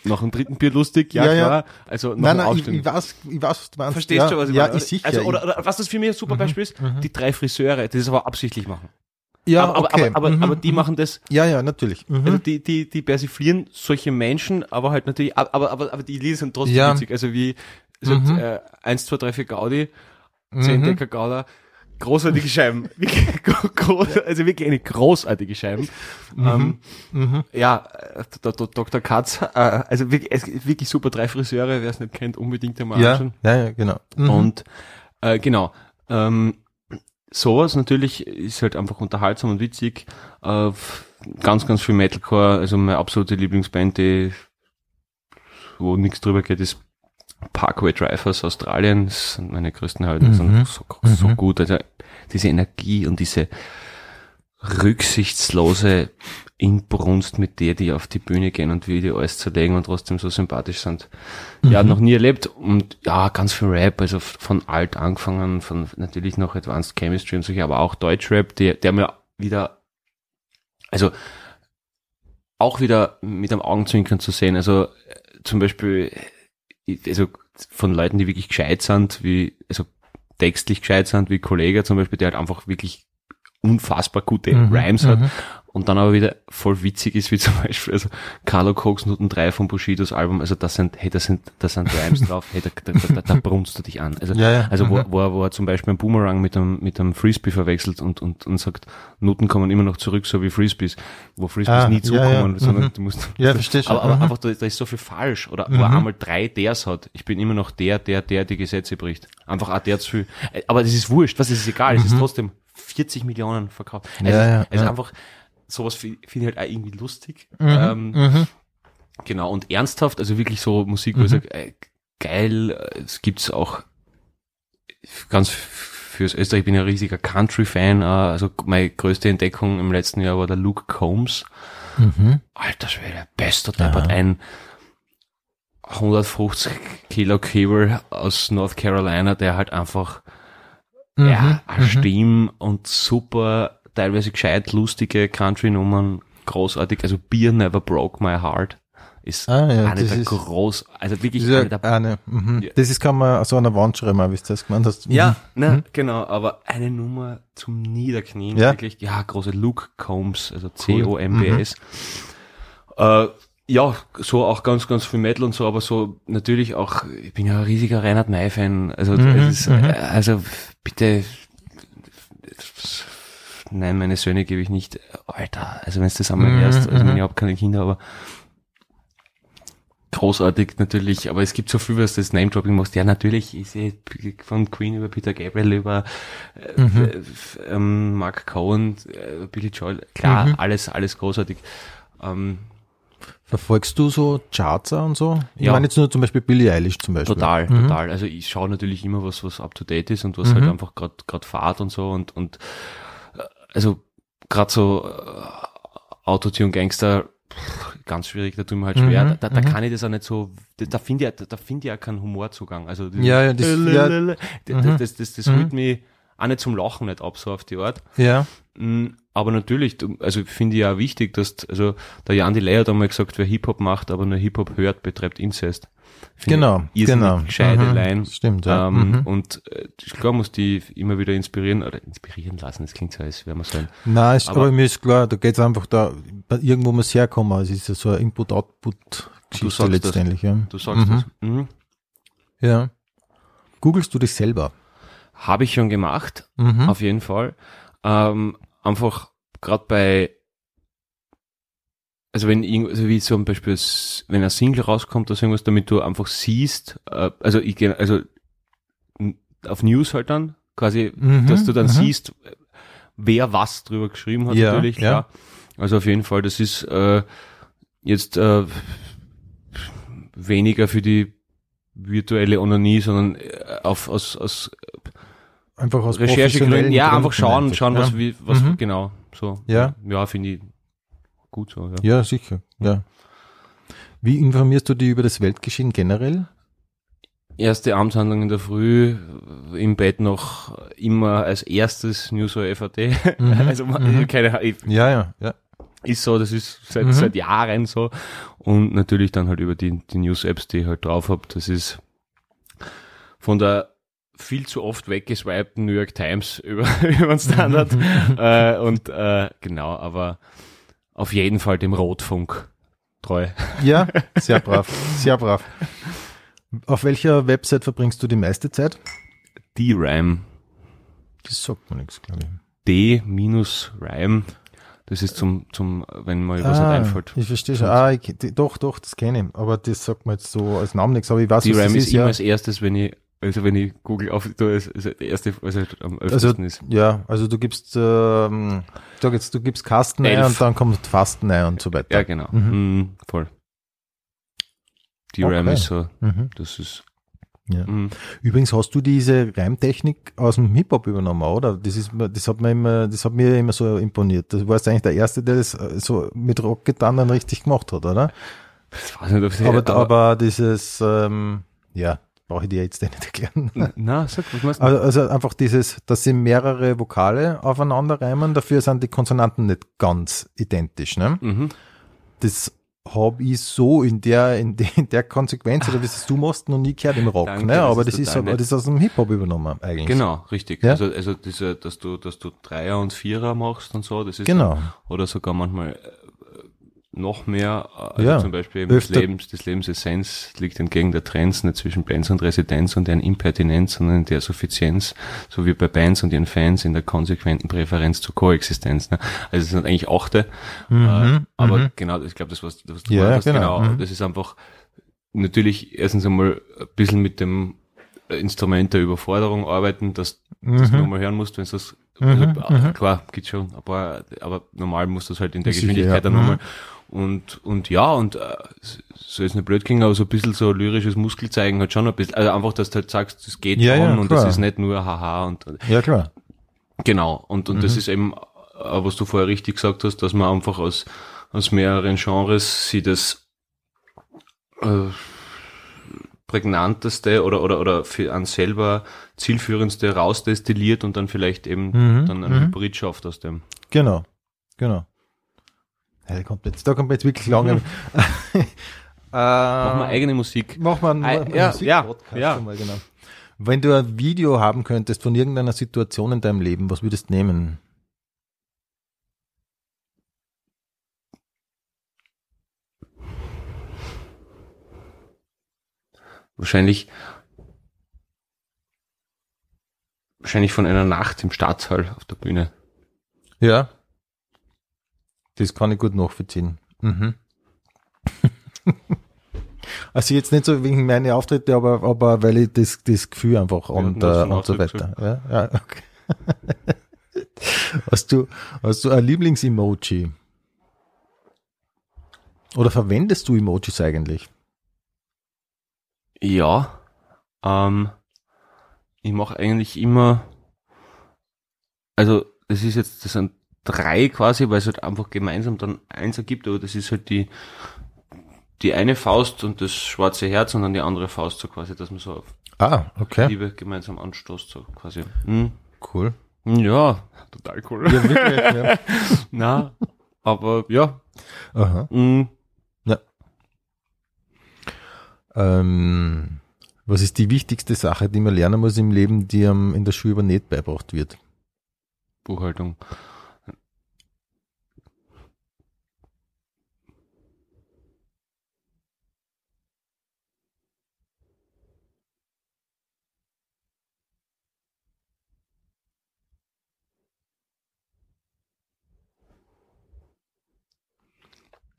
nach dem dritten Bier lustig, ja, Ja, ja. klar. Also nach Nein, nein, ich, ich weiß, ich weiß, was du meinst. Verstehst ja, du, was ich ja, meine? ist sicher. Also, oder, oder was das für mich ein super Beispiel ist, mhm. die drei Friseure, die das aber absichtlich machen. Ja, aber, aber, okay. aber, aber, Mhm, aber die mhm. machen das, Ja, ja, natürlich. Mhm. also die, die, die persiflieren solche Menschen, aber halt natürlich, aber, aber, aber die Lieder sind trotzdem Ja. witzig. Also wie, so, Mhm. äh, 1, 2, 3, 4 Gaudi, 10 Mhm. Decker Gouda, großartige Scheiben. Groß, also wirklich eine großartige Scheiben. Ähm, Mhm. ja, äh, D- D- Dr. Katz, äh, also wirklich, wirklich super drei Friseure, wer es nicht kennt, unbedingt einmal Ja, anschauen. ja, ja, genau. Mhm. Und äh, genau, ähm, sowas natürlich ist halt einfach unterhaltsam und witzig. Äh, ganz, ganz viel Metalcore, also meine absolute Lieblingsband, die wo nichts drüber geht, ist Parkway Drive aus Australien. Das sind meine größten Helden, Mhm. sind so, so Mhm. gut. Also diese Energie und diese rücksichtslose Inbrunst, mit der die auf die Bühne gehen und wie die alles zerlegen und trotzdem so sympathisch sind. Ja, Mhm. noch nie erlebt und ja, ganz viel Rap, also von alt angefangen, von natürlich noch Advanced Chemistry und so, aber auch Deutschrap, der, der mir wieder, also auch wieder mit einem Augenzwinkern zu sehen, also äh, zum Beispiel, äh, also von Leuten, die wirklich gescheit sind, wie, also textlich gescheit sind, wie Kollege zum Beispiel, der halt einfach wirklich unfassbar gute Mhm, Rhymes hat mhm. und dann aber wieder voll witzig ist, wie zum Beispiel, also Carlo Cox Noten 3 von Bushidos Album, also das sind, hey, das sind, das sind Rhymes drauf, hey, da, da, da, da brunst du dich an. Also, Ja, ja, also wo, mhm. wo, er, wo er zum Beispiel einen Boomerang mit einem, mit einem Frisbee verwechselt und, und, und sagt, Noten kommen immer noch zurück, so wie Frisbees, wo Frisbees Ah, nie zukommen, ja, sondern mhm. du musst, Ja, verstehe schon. aber, aber einfach, da, da ist so viel falsch. Oder wo er einmal drei Ders hat. Ich bin immer noch der, der, der die Gesetze bricht. Einfach auch der zu viel. Äh, Aber das ist wurscht, was ist egal. Es ist trotzdem 40 Millionen verkauft. Mhm. Ja, Also, ja, also ja. einfach, sowas fi- finde ich halt auch irgendwie lustig. Mhm. Ähm, Mhm. Genau, und ernsthaft, also wirklich so Musik, wo ich sage, äh, geil, äh, es gibt's auch ganz fürs Österreich, ich bin ja ein riesiger Country-Fan, äh, also meine größte Entdeckung im letzten Jahr war der Luke Combs. Mhm. Alter Schwede, bester Deppert, ein 150 Kilo Cable aus North Carolina, der halt einfach, Mhm. ja, eine Stimme und super, teilweise gescheit lustige Country-Nummern, großartig, also Beer Never Broke My Heart ist Ah, ja, eine der ist- groß, also wirklich Das ist eine der, eine, mhm. Ja. Das ist, kann man so an der Wand schreiben, wie du das gemeint hast. Mhm. ja, ne, genau, aber eine Nummer zum Niederknien, Ja. wirklich, ja, große Luke Combs, also C-O-M-B-S. Äh, ja, so auch ganz, ganz viel Metal und so, aber so natürlich auch, ich bin ja ein riesiger Reinhard May-Fan, also Mhm, es ist, mhm. äh, also bitte, nein, meine Söhne gebe ich nicht, Alter, also wenn du das einmal Mhm, hörst, also mhm. ich habe keine Kinder, aber großartig natürlich, aber es gibt so viel, was das Name-Dropping machst. Ja, natürlich, ich sehe von Queen über Peter Gabriel über äh, Mhm. f- ähm, Mark Cohen, äh, Billy Joel, klar, Mhm. alles, alles großartig. Ähm, Verfolgst du so Charts und so? Ich Ja. meine jetzt nur zum Beispiel Billie Eilish zum Beispiel. Total, Mhm. total. Also ich schaue natürlich immer was, was up to date ist und was Mhm. halt einfach gerade fahrt und so und und äh, also gerade so äh, Autotune Gangster pff, ganz schwierig, da tut mir halt schwer. Mhm, Da, da mhm. kann ich das auch nicht so, da, da finde ich, da, da finde ich auch keinen Humorzugang. Also Ja, ja, das- ja. das, das, das, das Mhm. holt mich auch nicht zum Lachen nicht ab, so auf die Art. Ja. Mm, Aber natürlich, also finde ich ja wichtig, dass, also der Jan Delay hat einmal gesagt, wer Hip-Hop macht, aber nur Hip-Hop hört, betreibt Inzest. Finde Genau, ich genau. Gescheite Mhm, stimmt, ja. Ähm, Mhm. Und äh, klar muss die immer wieder inspirieren, oder inspirieren lassen, das klingt so, als wäre man so ein, Nein, ist, aber, Aber- mir ist klar, da geht's einfach da, irgendwo muss herkommen. Es ist ja so eine Du Input-Output-Geschichte sagst das. letztendlich. Ja. du sagst Mhm. das. Mhm. ja. Googlest du dich selber? Habe ich schon gemacht, Mhm. auf jeden Fall. Ähm, einfach gerade bei, also wenn also wie zum Beispiel, wenn ein Single rauskommt oder so irgendwas, damit du einfach siehst, äh, also ich geh- also auf News halt dann, quasi, Mhm, dass du dann mhm. siehst, wer was drüber geschrieben hat, Ja, natürlich, ja. klar. Also auf jeden Fall, das ist äh, jetzt äh, weniger für die virtuelle Onanie, sondern äh, auf aus, aus Einfach aus Recherchegründen, ja, Gründen einfach schauen, schauen, ja. was, wie, was, Mhm. genau, so. Ja. Ja, finde ich gut so, ja. Ja, sicher. Ja. Wie informierst du dich über das Weltgeschehen generell? Erste Amtshandlung in der Früh, im Bett noch immer als erstes News oder FAT. Mhm, Also, mhm. keine, Ahnung, Ja, ja, ja. ist so, das ist seit, Mhm. seit Jahren so. Und natürlich dann halt über die, die News-Apps, die ich halt drauf hab. Das ist von der viel zu oft weggeswipten New York Times über, über den Standard. äh, und äh, genau, aber auf jeden Fall dem Rotfunk treu. Ja, sehr brav, sehr brav. Auf welcher Website verbringst du die meiste Zeit? D-Rime. Das sagt mir nichts, glaube ich. D-Rime. Das ist zum, zum, wenn mal was nicht einfällt. ich verstehe schon. Ah, ich, doch, doch, das kenne ich. Aber das sagt mir jetzt so als Namen nichts. Aber ich weiß, D-Rime ist ist. immer Ja. als erstes, wenn ich, also wenn ich Google auf, da ist, ist der erste, halt am Also, ist. ja, also du gibst, ähm, sag jetzt, du gibst Kasten ein Elf. und dann kommt Fasten ein und so weiter. Ja, genau. Mhm. Mhm. voll. D-Rime Okay. ist so, Mhm. das ist, Ja. mhm. Übrigens hast du diese Reimtechnik aus dem Hip-Hop übernommen, oder? Das ist, das hat mir immer, das hat mir immer so imponiert. Du warst eigentlich der Erste, der das äh, so mit Rockgitarren dann richtig gemacht hat, oder? ich weiß nicht, ob ich, Aber, aber dieses, ähm, ja, brauche ich dir jetzt nicht erklären. na, sag, was meinst du? Also, also einfach dieses, dass sie mehrere Vokale aufeinander reimen, dafür sind die Konsonanten nicht ganz identisch, ne? Mhm. Das habe ich so in der, in der, in der Konsequenz, oder wie es du machst, noch nie gehört im Rock, Danke, ne? das Aber ist das ist, aber nett. das ist aus dem Hip-Hop übernommen, eigentlich. Genau, richtig. Ja? Also, also diese, dass du, dass du Dreier und Vierer machst und so, das ist Genau. Dann, oder sogar manchmal äh, noch mehr, äh, also Ja, zum Beispiel eben das öfter- Lebens, des Lebensessenz liegt entgegen der Trends nicht zwischen Bands und Residenz und deren Impertinenz, sondern in der Suffizienz, so wie bei Bands und ihren Fans in der konsequenten Präferenz zur Koexistenz. Ne? Also es sind eigentlich Achte, äh, aber mhm. genau, ich glaube, das was, was du Ja, hast, genau, genau, mhm. das ist einfach natürlich erstens einmal ein bisschen mit dem Instrument der Überforderung arbeiten, dass du das Mhm. nochmal hören musst, wenn es das, Mhm, also, mhm. äh, klar, geht schon, aber, aber normal musst du es halt in der Geschwindigkeit ja. dann Mhm. Und, und ja, und äh, so ist nicht blöd klingen, aber so ein bisschen so lyrisches Muskel zeigen halt schon ein bisschen, also einfach, dass du halt sagst, das geht Ja, schon ja, und das ist nicht nur haha und Ja, klar. Genau, und, und das Mhm. ist eben, was du vorher richtig gesagt hast, dass man einfach aus, aus mehreren Genres sie das äh, prägnanteste oder, oder, oder für an selber zielführendste rausdestilliert und dann vielleicht eben Mhm, dann ein mhm. Hybrid schafft aus dem. Genau. Genau. Ja, da kommt jetzt, da kommt jetzt wirklich lange. äh, Machen wir eigene Musik. Mach mal einen, einen ja, Musikpodcast ja, ja. schon mal, genau. Wenn du ein Video haben könntest von irgendeiner Situation in deinem Leben, was würdest du nehmen? Wahrscheinlich, wahrscheinlich von einer Nacht im Staatssaal auf der Bühne. Ja. Das kann ich gut nachvollziehen. Mhm. also jetzt nicht so wegen meine Auftritte, aber, aber weil ich das, das Gefühl einfach und, das äh, schon und so weiter. Ja, ja, okay. hast du, hast du ein Lieblings-Emoji? Oder verwendest du Emojis eigentlich? Ja, ähm, ich mache eigentlich immer, also das ist jetzt, das sind drei quasi, weil es halt einfach gemeinsam dann eins ergibt, aber das ist halt die, die eine Faust und das schwarze Herz und dann die andere Faust so quasi, dass man so auf Ah, okay. Liebe gemeinsam anstoßt, so quasi. Hm. Cool. Ja, total cool. Ja, wirklich, ja. Na, aber ja. Aha. mh, Ähm, was ist die wichtigste Sache, die man lernen muss im Leben, die einem in der Schule aber nicht beibracht wird? Buchhaltung.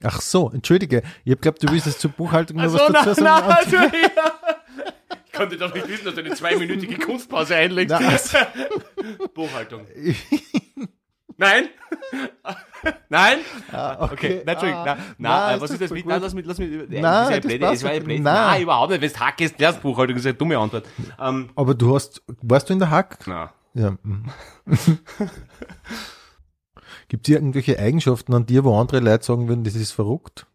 Ach so, entschuldige. Ich hab glaubt, du willst jetzt zur Buchhaltung noch Also, was dazu sagen. also, ja. Ich konnte doch nicht wissen, dass du eine zweiminütige Kunstpause einlegst. Na, also, Buchhaltung. Nein? Nein? ah, Okay, nein, Entschuldigung. Ah, na, äh, was ist das mit? Nein, lass mich, lass mich, Nein, das ist ja blöd, das war ja blöd. Nein. Nein, überhaupt nicht. Wenn du Hack ist, lernst Buchhaltung, das ist eine dumme Antwort. Ähm, Aber du hast, warst du in der Hack? na. Ja. Gibt es irgendwelche Eigenschaften an dir, wo andere Leute sagen würden, das ist verrückt?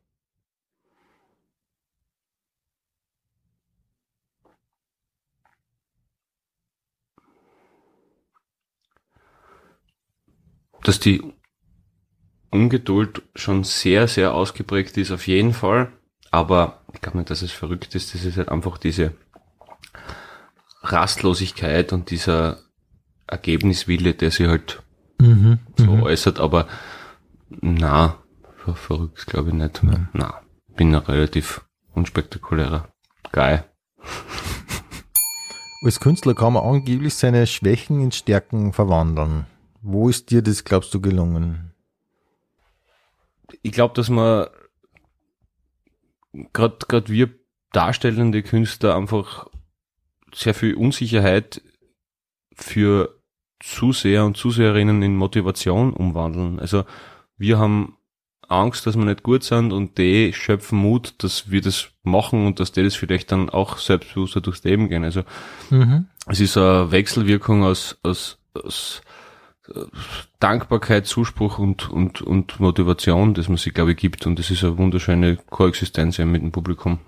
dass die Ungeduld schon sehr, sehr ausgeprägt ist, auf jeden Fall. Aber ich glaube nicht, dass es verrückt ist. Das ist halt einfach diese Rastlosigkeit und dieser Ergebniswille, der sich halt Mhm. so äußert. Aber na, ver verrückt glaube ich nicht. Na, bin ein relativ unspektakulärer Guy. Als Künstler kann man angeblich seine Schwächen in Stärken verwandeln. Wo ist dir das, glaubst du, gelungen? ich glaube, dass man gerade gerade wir darstellende Künstler einfach sehr viel Unsicherheit für Zuseher und Zuseherinnen in Motivation umwandeln. Also wir haben Angst, dass wir nicht gut sind und die schöpfen Mut, dass wir das machen und dass die das vielleicht dann auch selbstbewusster durchs Leben gehen. Also Mhm. es ist eine Wechselwirkung aus, aus, aus Dankbarkeit, Zuspruch und, und, und Motivation, das man sich, glaube ich, gibt. Und das ist eine wunderschöne Koexistenz mit dem Publikum.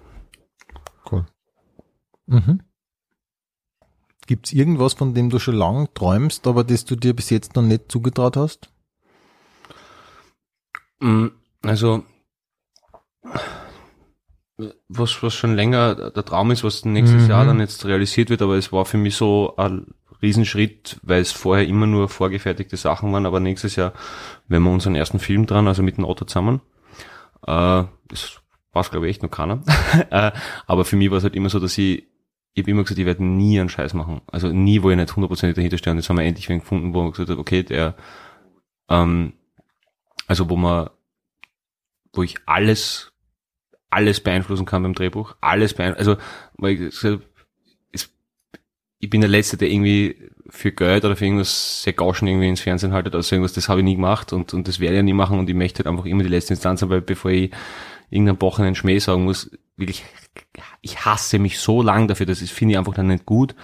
Cool. Mhm. Gibt es irgendwas, von dem du schon lange träumst, aber das du dir bis jetzt noch nicht zugetraut hast? Mm, Also, was, was schon länger der Traum ist, was nächstes Mhm. Jahr dann jetzt realisiert wird, aber es war für mich so ein Riesenschritt, weil es vorher immer nur vorgefertigte Sachen waren, aber nächstes Jahr, wenn wir unseren ersten Film dran, also mit dem Otto zusammen, äh, das weiß glaube ich echt noch keiner, äh, aber für mich war es halt immer so, dass ich ich habe immer gesagt, ich werde nie einen Scheiß machen. Also nie, wo ich nicht hundertprozentig dahinter stehe. Und jetzt haben wir endlich wen gefunden, wo man gesagt hat, okay, der, ähm, also wo man, wo ich alles, alles beeinflussen kann beim Drehbuch, alles beeinflussen, also, weil ich, gesagt ich bin der Letzte, der irgendwie für Geld oder für irgendwas sehr Gauschen irgendwie ins Fernsehen haltet, also irgendwas, das habe ich nie gemacht und, und das werde ich ja nie machen und ich möchte halt einfach immer die letzte Instanz sein, weil bevor ich irgendeinen bochenen Schmäh sagen muss, wirklich, ich hasse mich so lang dafür, das finde ich einfach dann nicht gut.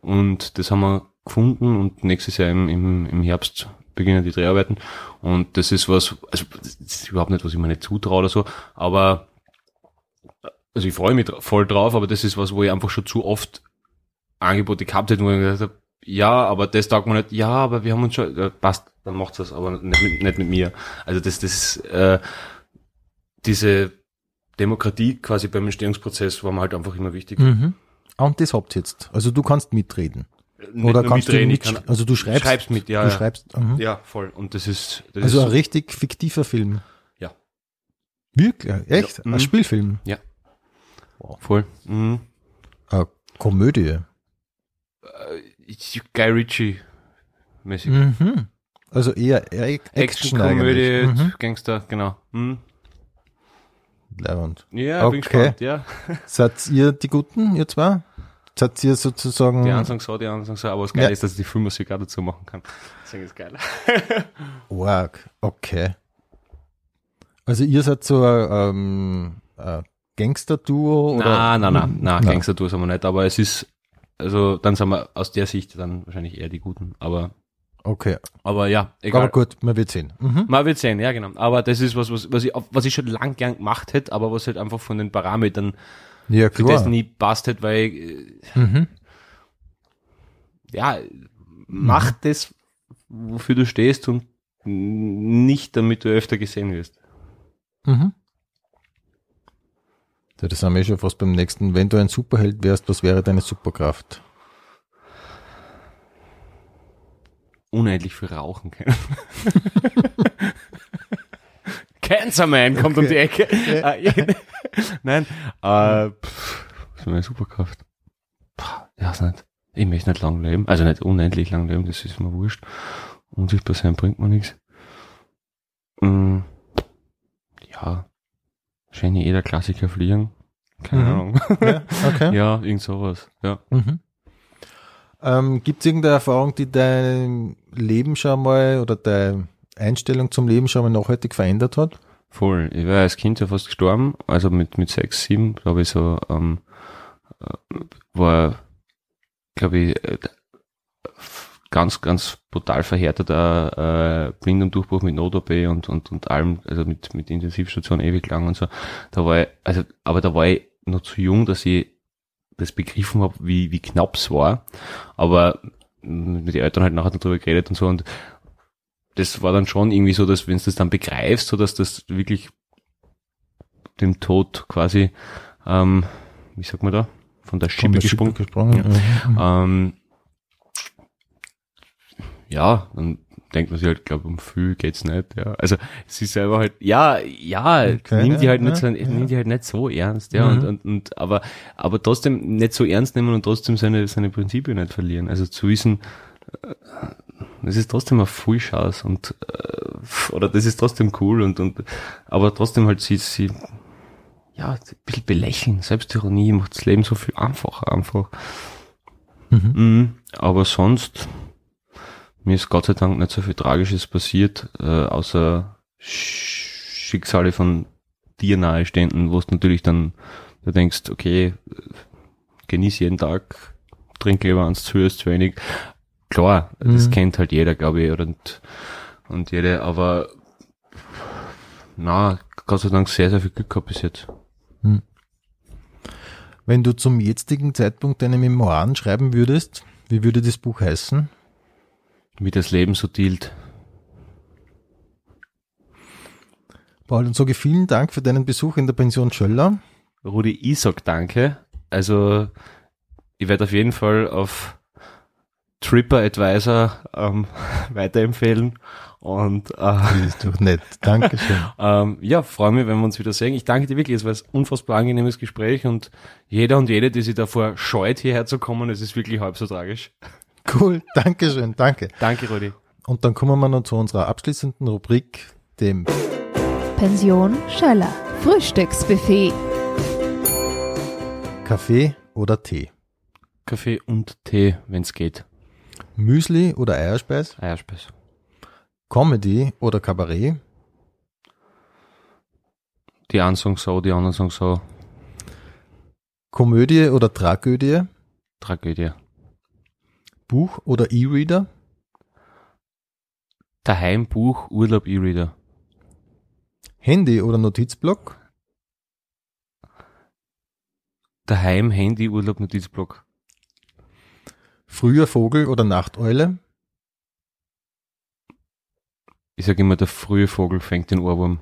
Und das haben wir gefunden und nächstes Jahr im, im, im Herbst beginnen die Dreharbeiten. Und das ist was, also das ist überhaupt nicht, was ich mir nicht zutraue oder so, aber also ich freue mich voll drauf, aber das ist was, wo ich einfach schon zu oft Angebote gehabt hätte, wo ich gesagt habe, ja, aber das taugt mir nicht, ja, aber wir haben uns schon, ja, passt, dann macht's das, aber nicht mit, nicht mit mir. Also das, das, äh, diese Demokratie quasi beim Entstehungsprozess war mir halt einfach immer wichtig. Mhm. Und das habt ihr jetzt. Also du kannst mitreden. Nicht Oder kannst du mitreden, mit, ich kann- also du schreibst, schreibst mit, ja, du ja. schreibst, mhm. Ja, voll. Und das ist, das also ist ein richtig fiktiver Film. Ja. Wirklich? Echt? Ja. Ein Mhm. Spielfilm? voll. Mhm. Eine Komödie? Ich- Guy Ritchie mäßig. Mhm. Also eher, eher Action Action-Komödie, eigentlich. Mhm. Gangster, genau. Mhm. Leibend. Ja, bin Okay. gespannt, ja. Seid ihr die Guten, ihr zwei? Seid ihr sozusagen, Die einen sagen so, die anderen sagen so, aber das Geile Ja. ist, dass ich die Filmmusik auch dazu machen kann. Deswegen ist geil. Org, okay. Also ihr seid so ein, ähm, ein Gangster-Duo? Nein, nein, nein, nein. Gangster-Tour sind wir nicht, aber es ist, also dann sind wir aus der Sicht dann wahrscheinlich eher die Guten, aber, Okay, aber ja, egal. aber gut, man wird sehen. Mhm. Man wird sehen, ja genau. Aber das ist was, was, was ich, was ich schon lang gern gemacht hätte, aber was halt einfach von den Parametern Ja, für das klar. nie passt hätte, weil, äh, Mhm. ja, mach das, wofür du stehst und nicht, damit du öfter gesehen wirst. Mhm. Ja, das haben wir eh schon fast beim nächsten. Wenn du ein Superheld wärst, was wäre deine Superkraft? Unendlich viel rauchen können. Cancer Man kommt um die Ecke. Äh, Nein, äh, pff, was ist meine Superkraft? Pah, Ich weiß nicht. Ich möchte nicht lang leben. Also nicht unendlich lang leben, das ist mir wurscht. Unsichtbar sein bringt mir nichts. Mm, ja. Wahrscheinlich jeder Klassiker fliegen. Keine Mhm. Ahnung. Ja, okay. ja, irgend sowas. Ja. Mhm. Ähm, Gibt es irgendeine Erfahrung, die dein Leben schon mal oder deine Einstellung zum Leben schon mal nachhaltig verändert hat? Voll. Ich war als Kind ja fast gestorben, also mit, mit sechs, sieben, glaube ich, so, ähm, äh, war, glaube ich, äh, ganz, ganz brutal verhärteter äh, Blindendurchbruch mit Not-OP und, und, und allem, also mit, mit Intensivstation ewig lang und so. Da war ich, also, aber da war ich noch zu jung, dass ich das begriffen habe, wie, wie knapp es war. Aber mit den Eltern halt nachher darüber geredet und so und das war dann schon irgendwie so, dass wenn du das dann begreifst, so dass das wirklich dem Tod quasi, ähm, wie sagt man da, von der Von Schippe der gesprungen. gesprungen. Mhm. Ähm, ja, dann denkt man sich halt, glaube um viel geht's nicht. Ja. Also sie selber halt, ja, ja, Okay, nimm die ja, halt nicht ja, so, ja. nimm die halt nicht so ernst, ja, Mhm. und, und, und aber aber trotzdem nicht so ernst nehmen und trotzdem seine seine Prinzipien nicht verlieren. Also zu wissen, äh, das ist trotzdem eine Full Chance und äh, oder das ist trotzdem cool und und aber trotzdem halt sie sie ja ein bisschen belächeln. Selbstironie macht das Leben so viel einfacher einfach. Mhm. Mhm, aber sonst, mir ist Gott sei Dank nicht so viel Tragisches passiert, äh, außer Sch Schicksale von dir nahestehenden, wo es natürlich dann, du denkst, okay, genieß jeden Tag, trink lieber eins zu, ist zu wenig. Klar, das Mhm. kennt halt jeder, glaube ich, und, und jede, aber na, Gott sei Dank sehr, sehr viel Glück gehabt bis jetzt. Wenn du zum jetzigen Zeitpunkt deine Memoiren schreiben würdest, wie würde das Buch heißen? Wie das Leben so dealt. Paul, und sage vielen Dank für deinen Besuch in der Pension Schöller. Rudi, ich sag danke. Also, ich werde auf jeden Fall auf TripAdvisor ähm, weiterempfehlen. Und äh, Das ist doch nett. Dankeschön. ähm, ja, freue mich, wenn wir uns wieder sehen. Ich danke dir wirklich, es war ein unfassbar angenehmes Gespräch und jeder und jede, die sich davor scheut, hierher zu kommen, es ist wirklich halb so tragisch. Cool. Dankeschön. Danke. Danke, Rudi. Und dann kommen wir noch zu unserer abschließenden Rubrik, dem Pension Schöller. Frühstücksbuffet. Kaffee oder Tee. Kaffee und Tee, wenn's geht. Müsli oder Eierspeis. Eierspeis. Comedy oder Kabarett. Die einen sagen so, die anderen sagen so. Komödie oder Tragödie. Tragödie. Buch oder E-Reader. Daheim Buch, Urlaub, E-Reader. Handy oder Notizblock. Daheim Handy, Urlaub, Notizblock. Früher Vogel oder Nachteule. Ich sag immer, der frühe Vogel fängt den Ohrwurm.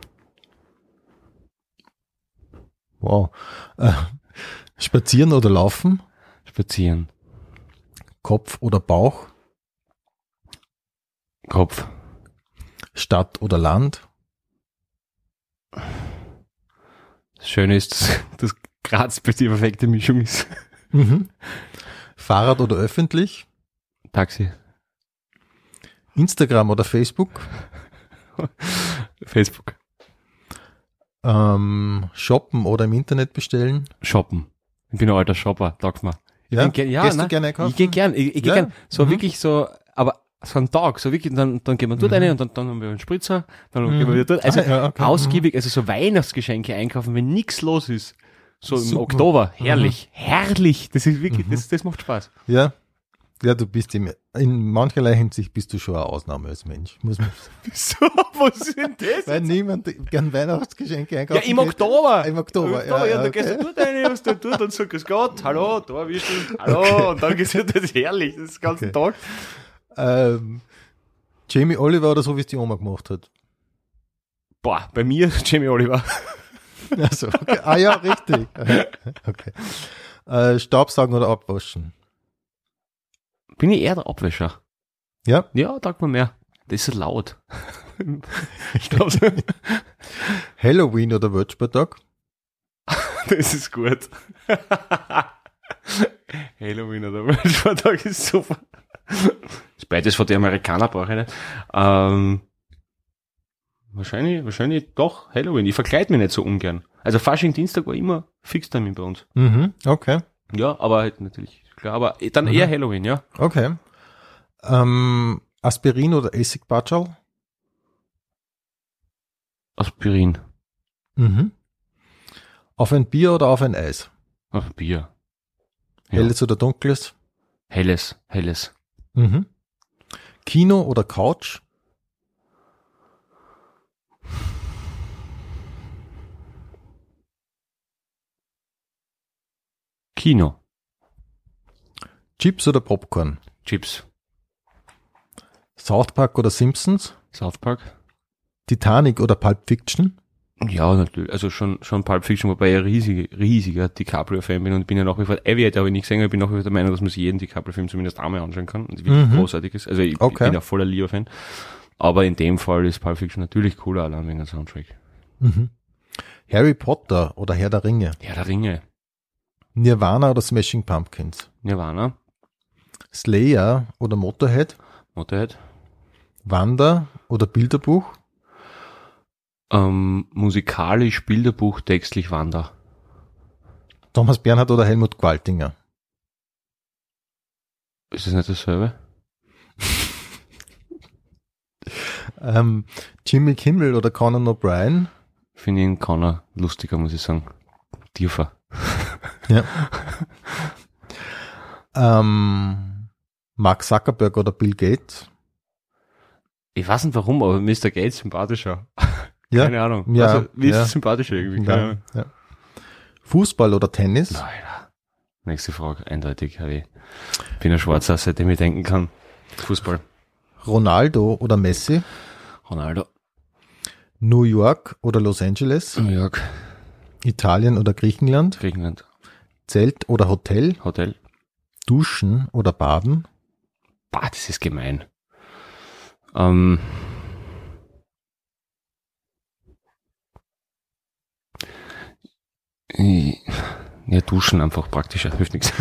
Wow. Äh, spazieren oder laufen. Spazieren. Kopf oder Bauch. Kopf. Stadt oder Land. Das Schöne ist, dass, dass Graz bei die perfekte Mischung ist. Mhm. Fahrrad oder öffentlich. Taxi. Instagram oder Facebook. Facebook. Ähm, shoppen oder im Internet bestellen. Shoppen. Ich bin ein alter Shopper, sag's mal. Ja, bin gern- ja, Gehst du nein, gerne einkaufen? Ich gehe gern, ich, ich geh Ja. gern. So Mhm. wirklich so, aber so einen Tag, so wirklich, dann, dann gehen wir dort rein und dann, dann haben wir einen Spritzer, dann gehen wir wieder dort. Also Ah, ja, okay. ausgiebig, also so Weihnachtsgeschenke einkaufen, wenn nichts los ist. So im Super. Oktober. Herrlich. Herrlich. Das ist wirklich, das, das macht Spaß. Ja. Ja, du bist im, in mancherlei Hinsicht bist du schon eine Ausnahme als Mensch. Muss man So, was ist denn das? Weil niemand gern Weihnachtsgeschenke Ja, einkaufen im geht. Oktober. Im Oktober, Im Oktober, ja, ja, ja, da gehst du okay. dort rein, was du tut und sagst Gott, hallo, da bist du, hallo, und dann geht's das ist herrlich, das ist den ganzen Okay. Tag. ähm, Jamie Oliver oder so, wie es die Oma gemacht hat. Boah, bei mir Jamie Oliver. Also, okay. Ah ja, richtig. Okay. Äh, Staubsaugen oder abwaschen? Bin ich eher der Abwäscher. Ja. Ja, sagt man mehr. Das ist laut. ich glaube, Halloween oder Wortspieltag? das ist gut. Halloween oder Weltvertag ist super. Das ist beides von den Amerikanern brauche ich nicht. Ähm, wahrscheinlich, wahrscheinlich doch Halloween. Ich verkleide mich nicht so ungern. Also Fasching Dienstag war immer Fixtermin bei uns. Mhm, okay. Ja, aber halt natürlich, klar. Aber dann Mhm. eher Halloween, ja. Okay. Ähm, Aspirin oder Essigbatschal? Aspirin. Mhm. Auf ein Bier oder auf ein Eis? Ach, Bier. Ja. Helles oder dunkles? Helles, helles. Mhm. Kino oder Couch? Kino. Chips oder Popcorn? Chips. South Park oder Simpsons? South Park. Titanic oder Pulp Fiction? Ja, natürlich. Also schon, schon Pulp Fiction, wobei ich ein riesiger, DiCaprio-Fan bin und bin ja nach wie vor, Aviator habe ich nicht gesehen, aber ich bin nach wie vor der Meinung, dass man sich jeden DiCaprio-Film zumindest einmal anschauen kann und wirklich Mhm. großartig ist. Also ich, Okay. ich bin ja voller Leo-Fan. Aber in dem Fall ist Pulp Fiction natürlich cooler, allein wegen dem Soundtrack. Mhm. Harry Potter oder Herr der Ringe? Ja, der Ringe. Nirvana oder Smashing Pumpkins? Nirvana. Slayer oder Motorhead? Motorhead. Wanda oder Bilderbuch? Ähm, musikalisch, Bilderbuch, textlich Wander. Thomas Bernhard oder Helmut Gwaltinger? Ist das nicht dasselbe? Ähm, Jimmy Kimmel oder Conan O'Brien? Finde ich ihn keiner lustiger, muss ich sagen. Tiefer. Ja. ähm, Mark Zuckerberg oder Bill Gates? Ich weiß nicht warum, aber Mr. Gates sympathischer. Ja. Keine Ahnung. Ja, Also, wie ist ja. es sympathischer irgendwie? Keine Ja, ja. Fußball oder Tennis? Alter. Nächste Frage, eindeutig. Ich bin ein Schwarzer, seitdem ich denken kann. Fußball. Ronaldo oder Messi? Ronaldo. New York oder Los Angeles? New York. Italien oder Griechenland? Griechenland. Zelt oder Hotel? Hotel. Duschen oder Baden? Bah, das ist gemein. Ähm. Ja, duschen einfach praktischer, hilft nichts.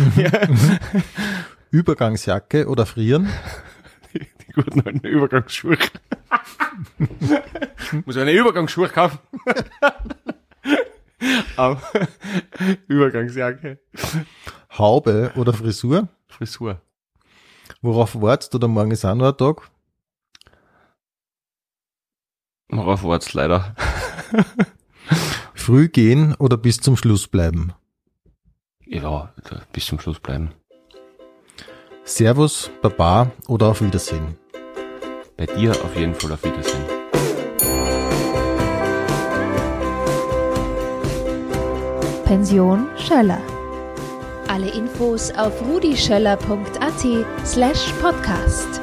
Übergangsjacke oder Frieren? Die guten alten Übergangsschuhe. Muss eine Übergangsschuhe kaufen. Übergangsjacke. Haube oder Frisur? Frisur. Worauf wartest du? Oder morgen ist auch noch ein Tag? Worauf wart's leider. Früh gehen oder bis zum Schluss bleiben? Ja, bis zum Schluss bleiben. Servus, Baba oder auf Wiedersehen? Bei dir auf jeden Fall auf Wiedersehen. Pension Schöller. Alle Infos auf rudischöller.at slash podcast.